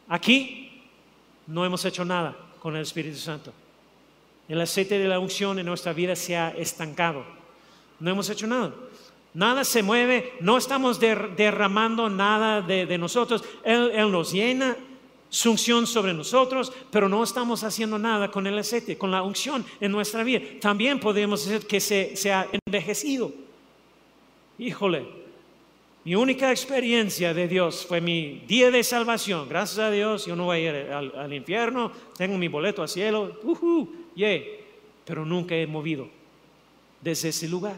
aquí no hemos hecho nada con el Espíritu Santo. El aceite de la unción en nuestra vida se ha estancado. No hemos hecho nada nada se mueve, no estamos derramando nada de, nosotros. Él, nos llena su unción sobre nosotros, pero no estamos haciendo nada con el aceite, con la unción en nuestra vida. También podemos decir que se, ha envejecido. Híjole, mi única experiencia de Dios fue mi día de salvación. Gracias a Dios, yo no voy a ir al, infierno, tengo mi boleto al cielo, pero nunca he movido desde ese lugar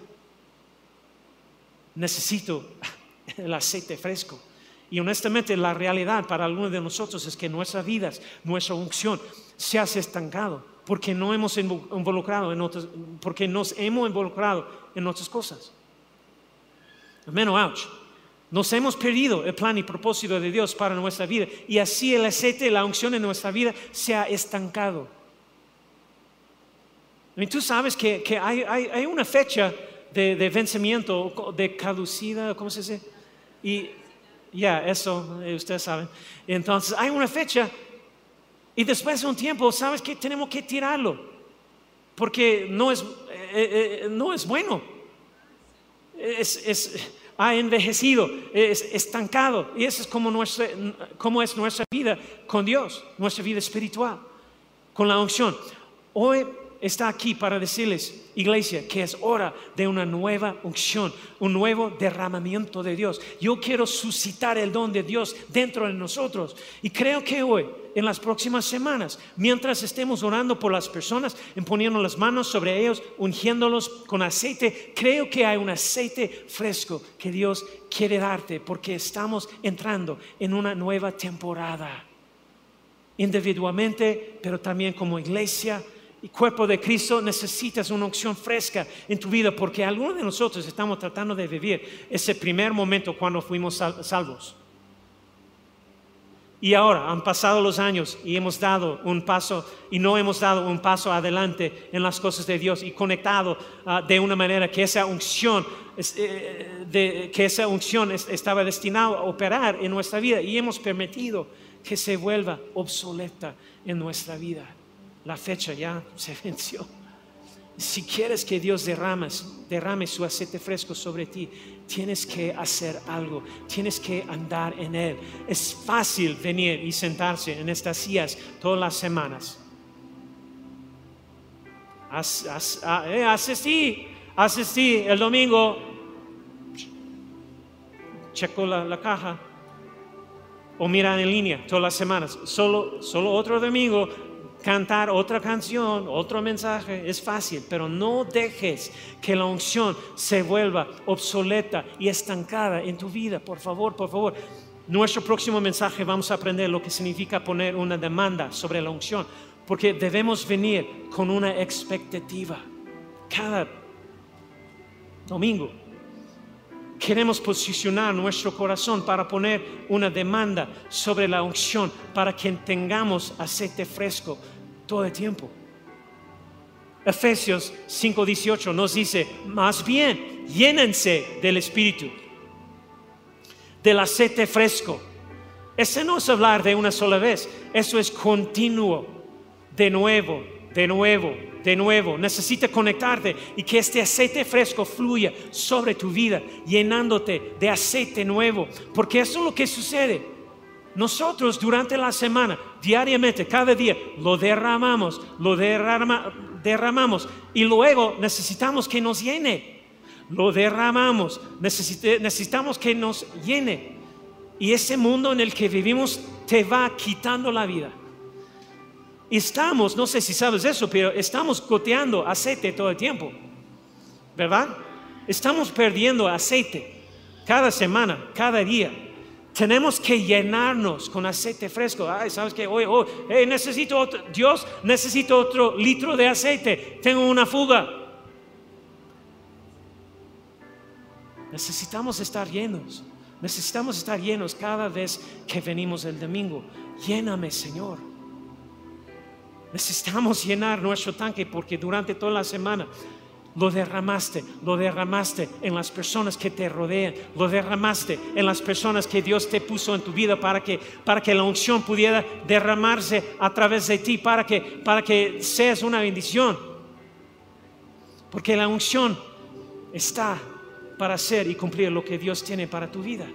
necesito el aceite fresco. Y honestamente la realidad para algunos de nosotros es que nuestras vidas, nuestra unción se ha estancado porque no hemos involucrado en otras, porque nos hemos involucrado en otras cosas. Menos ouch. Nos hemos perdido el plan y propósito de Dios para nuestra vida y así el aceite, la unción en nuestra vida se ha estancado. Tú sabes que, hay una fecha de, vencimiento, de caducida, ¿cómo se dice? Y ya, eso eh, ustedes saben. Entonces, hay una fecha y después de un tiempo, ¿sabes que Tenemos que tirarlo, porque no es, eh, eh, no es bueno. Es, ha envejecido, es estancado. Y eso es como, nuestra, como es nuestra vida con Dios, nuestra vida espiritual, con la unción. Hoy está aquí para decirles, iglesia, que es hora de una nueva unción, un nuevo derramamiento de Dios. Yo quiero suscitar el don de Dios dentro de nosotros. Y creo que hoy, en las próximas semanas, mientras estemos orando por las personas, poniendo las manos sobre ellos, ungiéndolos con aceite, creo que hay un aceite fresco que Dios quiere darte porque estamos entrando en una nueva temporada. Individualmente, pero también como iglesia cuerpo de Cristo, necesitas una opción fresca en tu vida porque algunos de nosotros estamos tratando de vivir ese primer momento cuando fuimos salvos. Y ahora han pasado los años y hemos dado un paso y no hemos dado un paso adelante en las cosas de Dios y conectado ah, de una manera que esa unción, eh, que esa unción estaba destinada a operar en nuestra vida y hemos permitido que se vuelva obsoleta en nuestra vida la fecha ya se venció. Si quieres que Dios derrame, derrame su aceite fresco sobre ti, tienes que hacer algo, tienes que andar en Él. Es fácil venir y sentarse en estas sillas todas las semanas. Eh, asistí, asistí el domingo, checo la, la, caja, o mira en línea todas las semanas. Solo, solo otro domingo cantar otra canción, otro mensaje, es fácil, pero no dejes que la unción se vuelva obsoleta y estancada en tu vida, por favor, por favor. Nuestro próximo mensaje vamos a aprender lo que significa poner una demanda sobre la unción, porque debemos venir con una expectativa cada domingo. Queremos posicionar nuestro corazón para poner una demanda sobre la unción, para que tengamos aceite fresco todo el tiempo. Efesios 5:18 nos dice, más bien, llénense del Espíritu, del aceite fresco. Ese no es hablar de una sola vez, eso es continuo, de nuevo, de nuevo, de nuevo. Necesita conectarte y que este aceite fresco fluya sobre tu vida, llenándote de aceite nuevo, porque eso es lo que sucede. Nosotros durante la semana, diariamente, cada día, lo derramamos, lo derramamos y luego necesitamos que nos llene. Lo derramamos, necesitamos que nos llene. Y ese mundo en el que vivimos te va quitando la vida. Estamos, no sé si sabes eso, pero estamos goteando aceite todo el tiempo. ¿Verdad? Estamos perdiendo aceite cada semana, cada día. Tenemos que llenarnos con aceite fresco. Ay, ¿sabes qué? Hoy, hoy necesito otro, Dios, necesito otro litro de aceite. Tengo una fuga. Necesitamos estar llenos. Necesitamos estar llenos cada vez que venimos el domingo. Lléname, Señor. Necesitamos llenar nuestro tanque porque durante toda la semana lo derramaste, lo derramaste en las personas que te rodean, lo derramaste en las personas que Dios te puso en tu vida para que, para que la unción pudiera derramarse a través de ti, para que, para que seas una bendición. Porque la unción está para hacer y cumplir lo que Dios tiene para tu vida.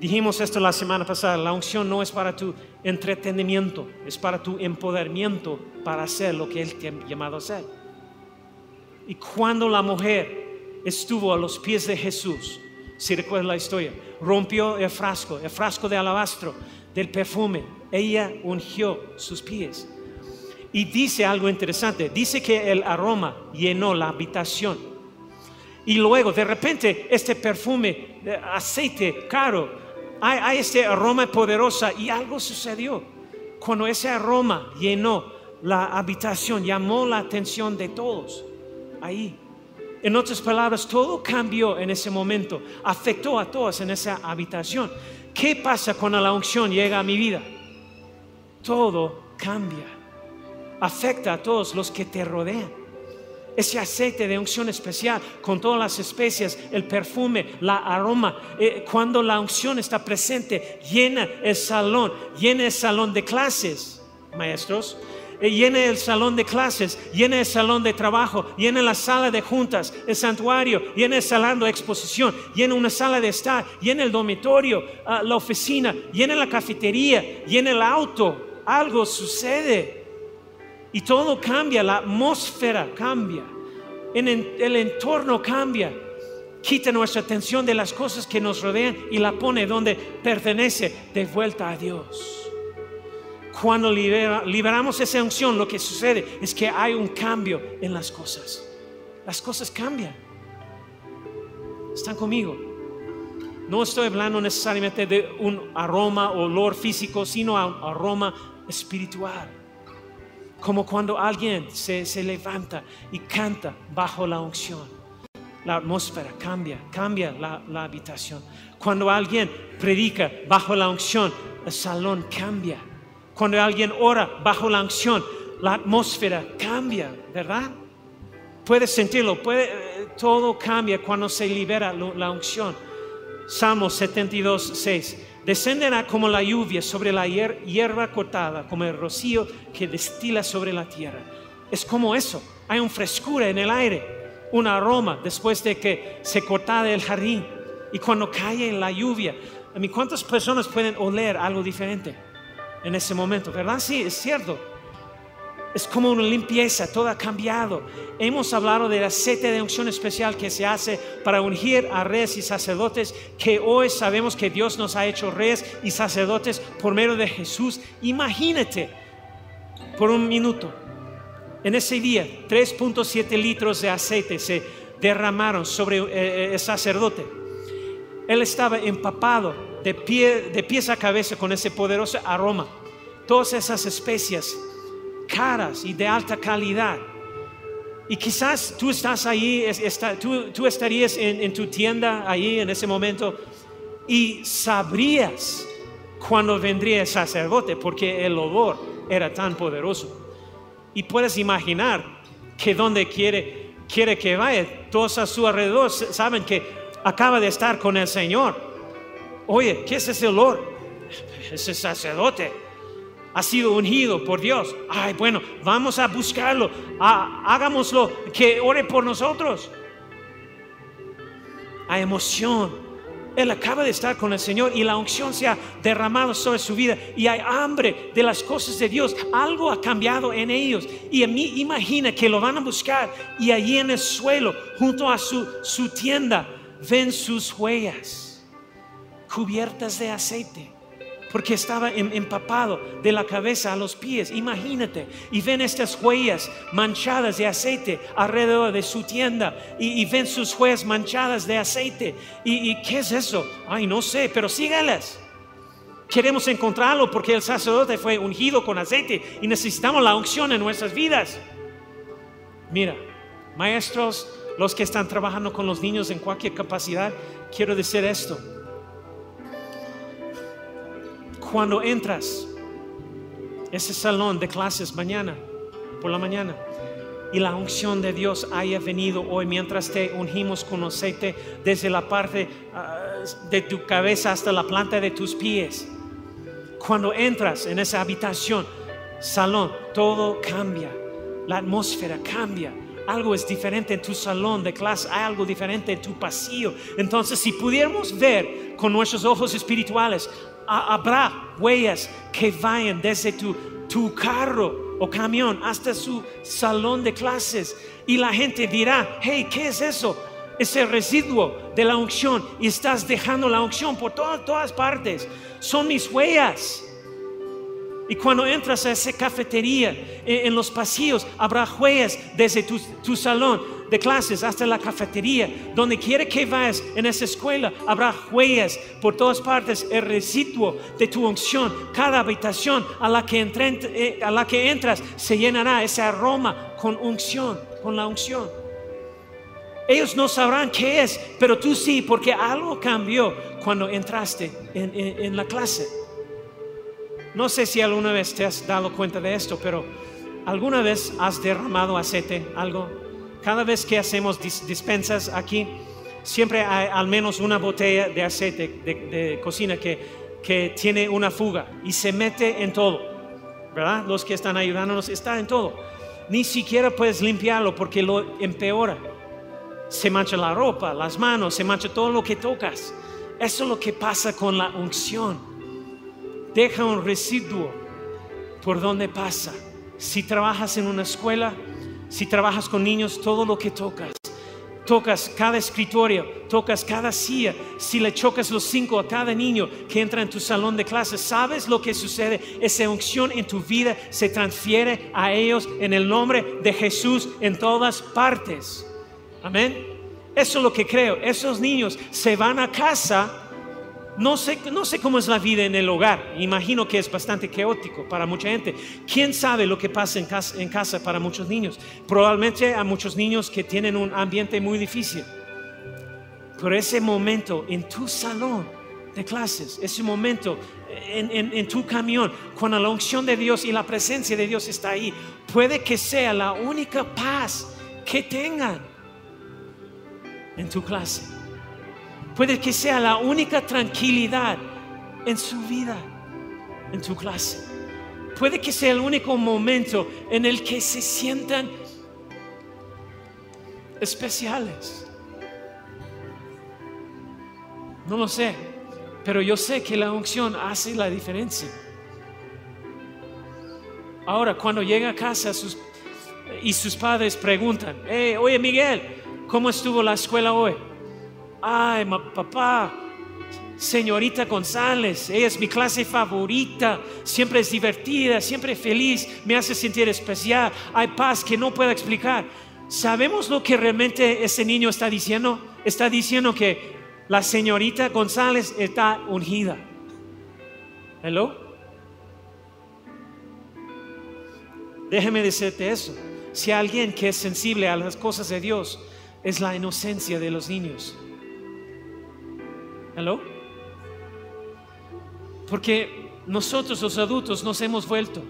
Dijimos esto la semana pasada, la unción no es para tu entretenimiento, es para tu empoderamiento para hacer lo que Él te ha llamado a hacer. Y cuando la mujer estuvo a los pies de Jesús, si recuerda la historia, rompió el frasco, el frasco de alabastro del perfume, ella ungió sus pies. Y dice algo interesante, dice que el aroma llenó la habitación. Y luego de repente este perfume, aceite caro, hay, este aroma poderoso y algo sucedió. Cuando ese aroma llenó la habitación, llamó la atención de todos ahí. En otras palabras, todo cambió en ese momento, afectó a todos en esa habitación. ¿Qué pasa cuando la unción llega a mi vida? Todo cambia, afecta a todos los que te rodean. Ese aceite de unción especial con todas las especias, el perfume, la aroma, eh, cuando la unción está presente, llena el salón, llena el salón de clases, maestros, eh, llene el salón de clases, llene el salón de trabajo, llene la sala de juntas, el santuario, llene el salón de exposición, llene una sala de estar, llene el dormitorio, ah, la oficina, llene la cafetería, llene el auto. Algo sucede y todo cambia, la atmósfera cambia, el entorno cambia. Quita nuestra atención de las cosas que nos rodean y la pone donde pertenece de vuelta a Dios. Cuando liberamos esa unción, lo que sucede es que hay un cambio en las cosas. Las cosas cambian. ¿Están conmigo? No estoy hablando necesariamente de un aroma olor físico, sino un aroma espiritual. Como cuando alguien se, levanta y canta bajo la unción. La atmósfera cambia, cambia la, la habitación. Cuando alguien predica bajo la unción, el salón cambia cuando alguien ora bajo la unción, la atmósfera cambia, ¿verdad? Puedes sentirlo, puede, eh, todo cambia cuando se libera la unción. Salmo 72, 6. Descenderá como la lluvia sobre la hierba cortada, como el rocío que destila sobre la tierra. Es como eso. Hay una frescura en el aire, un aroma después de que se corta el jardín. Y cuando cae la lluvia, ¿cuántas personas pueden oler algo diferente? en ese momento, ¿verdad? Sí, es cierto. Es como una limpieza, todo ha cambiado. Hemos hablado del aceite de unción especial que se hace para ungir a reyes y sacerdotes, que hoy sabemos que Dios nos ha hecho reyes y sacerdotes por medio de Jesús. Imagínate por un minuto. En ese día, 3.7 litros de aceite se derramaron sobre eh, eh, el sacerdote. Él estaba empapado de, pie, de pies a cabeza con ese poderoso aroma. Todas esas especias caras y de alta calidad. Y quizás tú estás ahí, tú, estarías en, tu tienda ahí en ese momento y sabrías cuando vendría el sacerdote porque el olor era tan poderoso. Y puedes imaginar que donde quiere, quiere que vaya, todos a su alrededor saben que acaba de estar con el Señor. Oye, ¿qué es ese olor? Ese sacerdote ha sido ungido por Dios. Ay, bueno, vamos a buscarlo. hagámoslo, que ore por nosotros. Hay emoción, él acaba de estar con el Señor y la unción se ha derramado sobre su vida y hay hambre de las cosas de Dios. Algo ha cambiado en ellos y en mí imagina que lo van a buscar y allí en el suelo, junto a su, su tienda, ven sus huellas cubiertas de aceite porque estaba em, empapado de la cabeza a los pies. Imagínate, y ven estas huellas manchadas de aceite alrededor de su tienda, y, ven sus huellas manchadas de aceite. ¿Y, qué es eso? Ay, no sé, pero sígalas. Queremos encontrarlo porque el sacerdote fue ungido con aceite y necesitamos la unción en nuestras vidas. Mira, maestros, los que están trabajando con los niños en cualquier capacidad, quiero decir esto cuando entras ese salón de clases mañana, por la mañana, y la unción de Dios haya venido hoy mientras te ungimos con aceite desde la parte ah, de tu cabeza hasta la planta de tus pies. Cuando entras en esa habitación, salón, todo cambia, la atmósfera cambia. Algo es diferente en tu salón de clase, hay algo diferente en tu pasillo. Entonces, si pudiéramos ver con nuestros ojos espirituales habrá huellas que vayan desde tu, carro o camión hasta su salón de clases y la gente dirá, hey, ¿qué es eso? Es el residuo de la unción y estás dejando la unción por todas partes. Son mis huellas. Y cuando entras a esa cafetería, en, los pasillos, habrá huellas desde tu, tu salón de clases hasta la cafetería, donde quiera que vayas en esa escuela, habrá huellas por todas partes, el residuo de tu unción. Cada habitación a la que, eh, a la que entras se llenará ese aroma con unción, con la unción. Ellos no sabrán qué es, pero tú sí, porque algo cambió cuando entraste en, en la clase. No sé si alguna vez te has dado cuenta de esto, pero ¿alguna vez has derramado aceite, algo? Cada vez que hacemos dispensas aquí, siempre hay al menos una botella de aceite de, cocina que, que tiene una fuga y se mete en todo. ¿Verdad? Los que están ayudándonos están en todo. Ni siquiera puedes limpiarlo porque lo empeora. Se mancha la ropa, las manos, se mancha todo lo que tocas. Eso es lo que pasa con la unción. Deja un residuo por donde pasa. Si trabajas en una escuela, si trabajas con niños, todo lo que tocas, tocas cada escritorio, tocas cada silla, si le chocas los cinco a cada niño que entra en tu salón de clases, ¿sabes lo que sucede? Esa unción en tu vida se transfiere a ellos en el nombre de Jesús en todas partes. Amén. Eso es lo que creo. Esos niños se van a casa no sé, no sé cómo es la vida en el hogar. Imagino que es bastante caótico para mucha gente. ¿Quién sabe lo que pasa en casa, en casa para muchos niños? Probablemente hay muchos niños que tienen un ambiente muy difícil. Pero ese momento en tu salón de clases, ese momento en, en, tu camión, cuando la unción de Dios y la presencia de Dios está ahí, puede que sea la única paz que tengan en tu clase. Puede que sea la única tranquilidad en su vida, en tu clase. Puede que sea el único momento en el que se sientan especiales. No lo sé, pero yo sé que la unción hace la diferencia. Ahora, cuando llega a casa y sus padres preguntan, oye Miguel, ¿cómo estuvo la escuela hoy? Ay, papá, señorita González, ella es mi clase favorita, siempre es divertida, siempre feliz, me hace sentir especial, hay paz que no puedo explicar. ¿Sabemos lo que realmente ese niño está diciendo? Está diciendo que la señorita González está ungida. ¿Hello? Déjeme decirte eso. Si alguien que es sensible a las cosas de Dios es la inocencia de los niños. ¿Hello? Porque nosotros los adultos nos hemos vuelto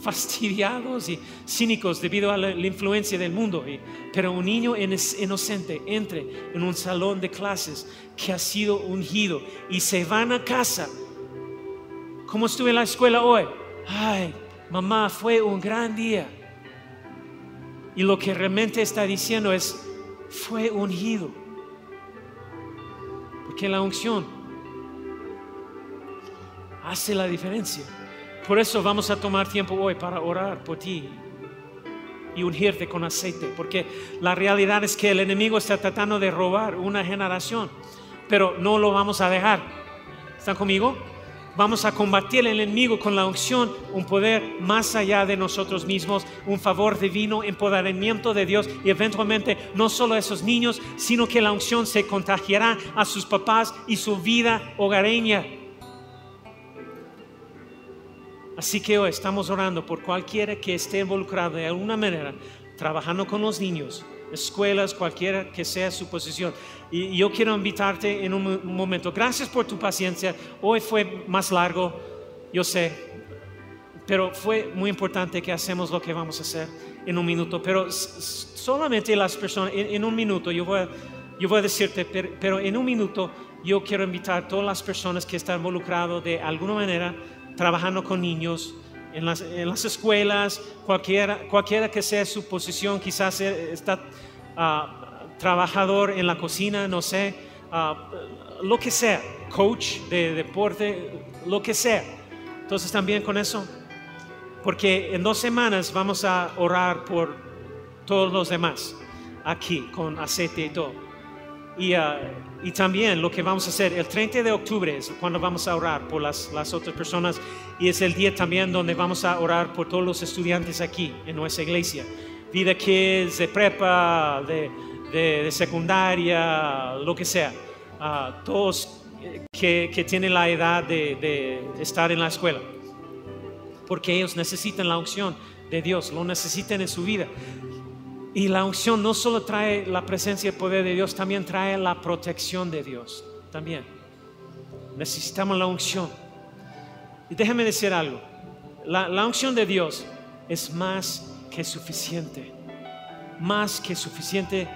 fastidiados y cínicos debido a la, influencia del mundo. pero un niño inocente entre en un salón de clases que ha sido ungido y se van a casa. ¿Cómo estuve en la escuela hoy? Ay, mamá, fue un gran día. Y lo que realmente está diciendo es, fue ungido. Porque la unción hace la diferencia. Por eso vamos a tomar tiempo hoy para orar por ti y ungirte con aceite, porque la realidad es que el enemigo está tratando de robar una generación, pero no lo vamos a dejar. ¿Están conmigo? Vamos a combatir el enemigo con la unción, un poder más allá de nosotros mismos, un favor divino, empoderamiento de Dios y eventualmente no solo a esos niños, sino que la unción se contagiará a sus papás y su vida hogareña. Así que hoy estamos orando por cualquiera que esté involucrado de alguna manera, trabajando con los niños, escuelas, cualquiera que sea su posición. Y yo quiero invitarte en un momento. Gracias por tu paciencia. Hoy fue más largo, yo sé, pero fue muy importante que hacemos lo que vamos a hacer en un minuto. Pero solamente las personas, en, un minuto, yo voy, a, yo voy a decirte, pero, en un minuto yo quiero invitar a todas las personas que están involucradas de alguna manera trabajando con niños, en las, escuelas, cualquiera, cualquiera que sea su posición, quizás está ah, trabajador en la cocina, no sé, ah, lo que sea, coach de deporte, lo que sea. Entonces también con eso, porque en dos semanas vamos a orar por todos los demás, aquí, con aceite y todo. Ah, y, también lo que vamos a hacer, el 30 de octubre es cuando vamos a orar por las, las, otras personas y es el día también donde vamos a orar por todos los estudiantes aquí en nuestra iglesia. Vida Kids, de prepa, de, de, secundaria, lo que sea. Uh, todos que, que, tienen la edad de, de estar en la escuela. Porque ellos necesitan la unción de Dios, lo necesitan en su vida. Y la unción no solo trae la presencia y el poder de Dios, también trae la protección de Dios. También. Necesitamos la unción. Y déjeme decir algo. La, la unción de Dios es más que suficiente. Más que suficiente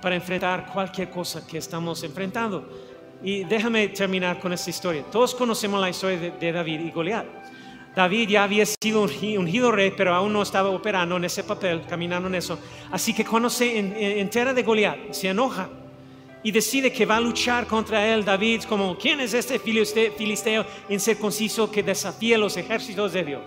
para enfrentar cualquier cosa que estamos enfrentando. Y déjame terminar con esta historia. Todos conocemos la historia de, de David y Goliat. David ya había sido ungido rey, pero aún no estaba operando en ese papel, caminando en eso. Así que cuando se entera de Goliat, se enoja y decide que va a luchar contra él. David, como, ¿quién es este filisteo incircunciso que desafía los ejércitos de Dios?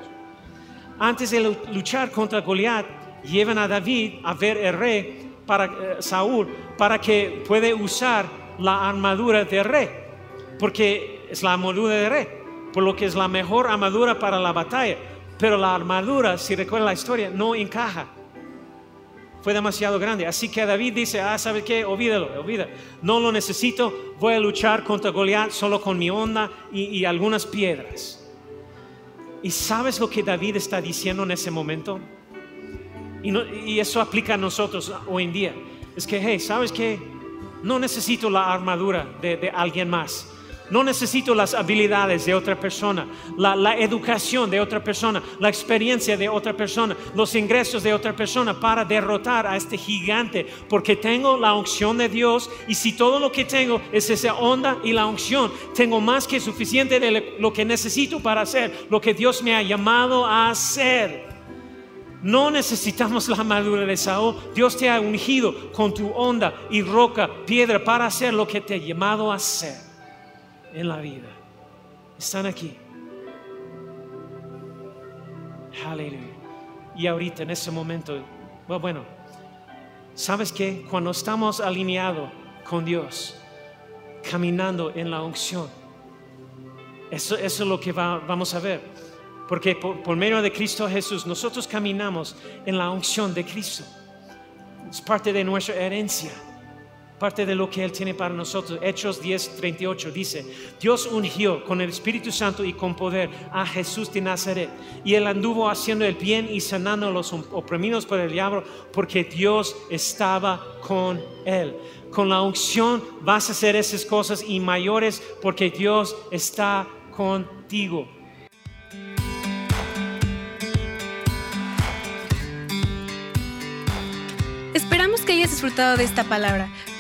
Antes de luchar contra Goliat, llevan a David a ver el rey, para, eh, Saúl, para que pueda usar la armadura del rey, porque es la armadura del rey por lo que es la mejor armadura para la batalla. Pero la armadura, si recuerda la historia, no encaja. Fue demasiado grande. Así que David dice, ah, ¿sabe qué? Olvídalo, olvídalo. No lo necesito, voy a luchar contra Goliat solo con mi onda y, algunas piedras. ¿Y sabes lo que David está diciendo en ese momento? Y, eso aplica a nosotros hoy en día. Es que, hey, ¿sabes qué? No necesito la armadura de alguien más. No necesito las habilidades de otra persona, la, educación de otra persona, la experiencia de otra persona, los ingresos de otra persona para derrotar a este gigante, porque tengo la unción de Dios y si todo lo que tengo es esa onda y la unción, tengo más que suficiente de lo que necesito para hacer lo que Dios me ha llamado a hacer. No necesitamos la armadura de Saúl. Dios te ha ungido con tu onda y roca, piedra para hacer lo que te ha llamado a hacer en la vida. Están aquí. Aleluya. Y ahorita, en ese momento, bueno, ¿sabes qué? Cuando estamos alineados con Dios, caminando en la unción, Eso, es lo que va- vamos a ver. Porque por, por medio de Cristo Jesús nosotros caminamos en la unción de Cristo. Es parte de nuestra herencia, parte de lo que Él tiene para nosotros. Hechos 10, 38 dice, Dios ungió con el Espíritu Santo y con poder a Jesús de Nazaret. Y Él anduvo haciendo el bien y sanando a los oprimidos por el diablo porque Dios estaba con Él. Con la unción vas a hacer esas cosas y mayores porque Dios está contigo. Esperamos que hayas disfrutado de esta palabra.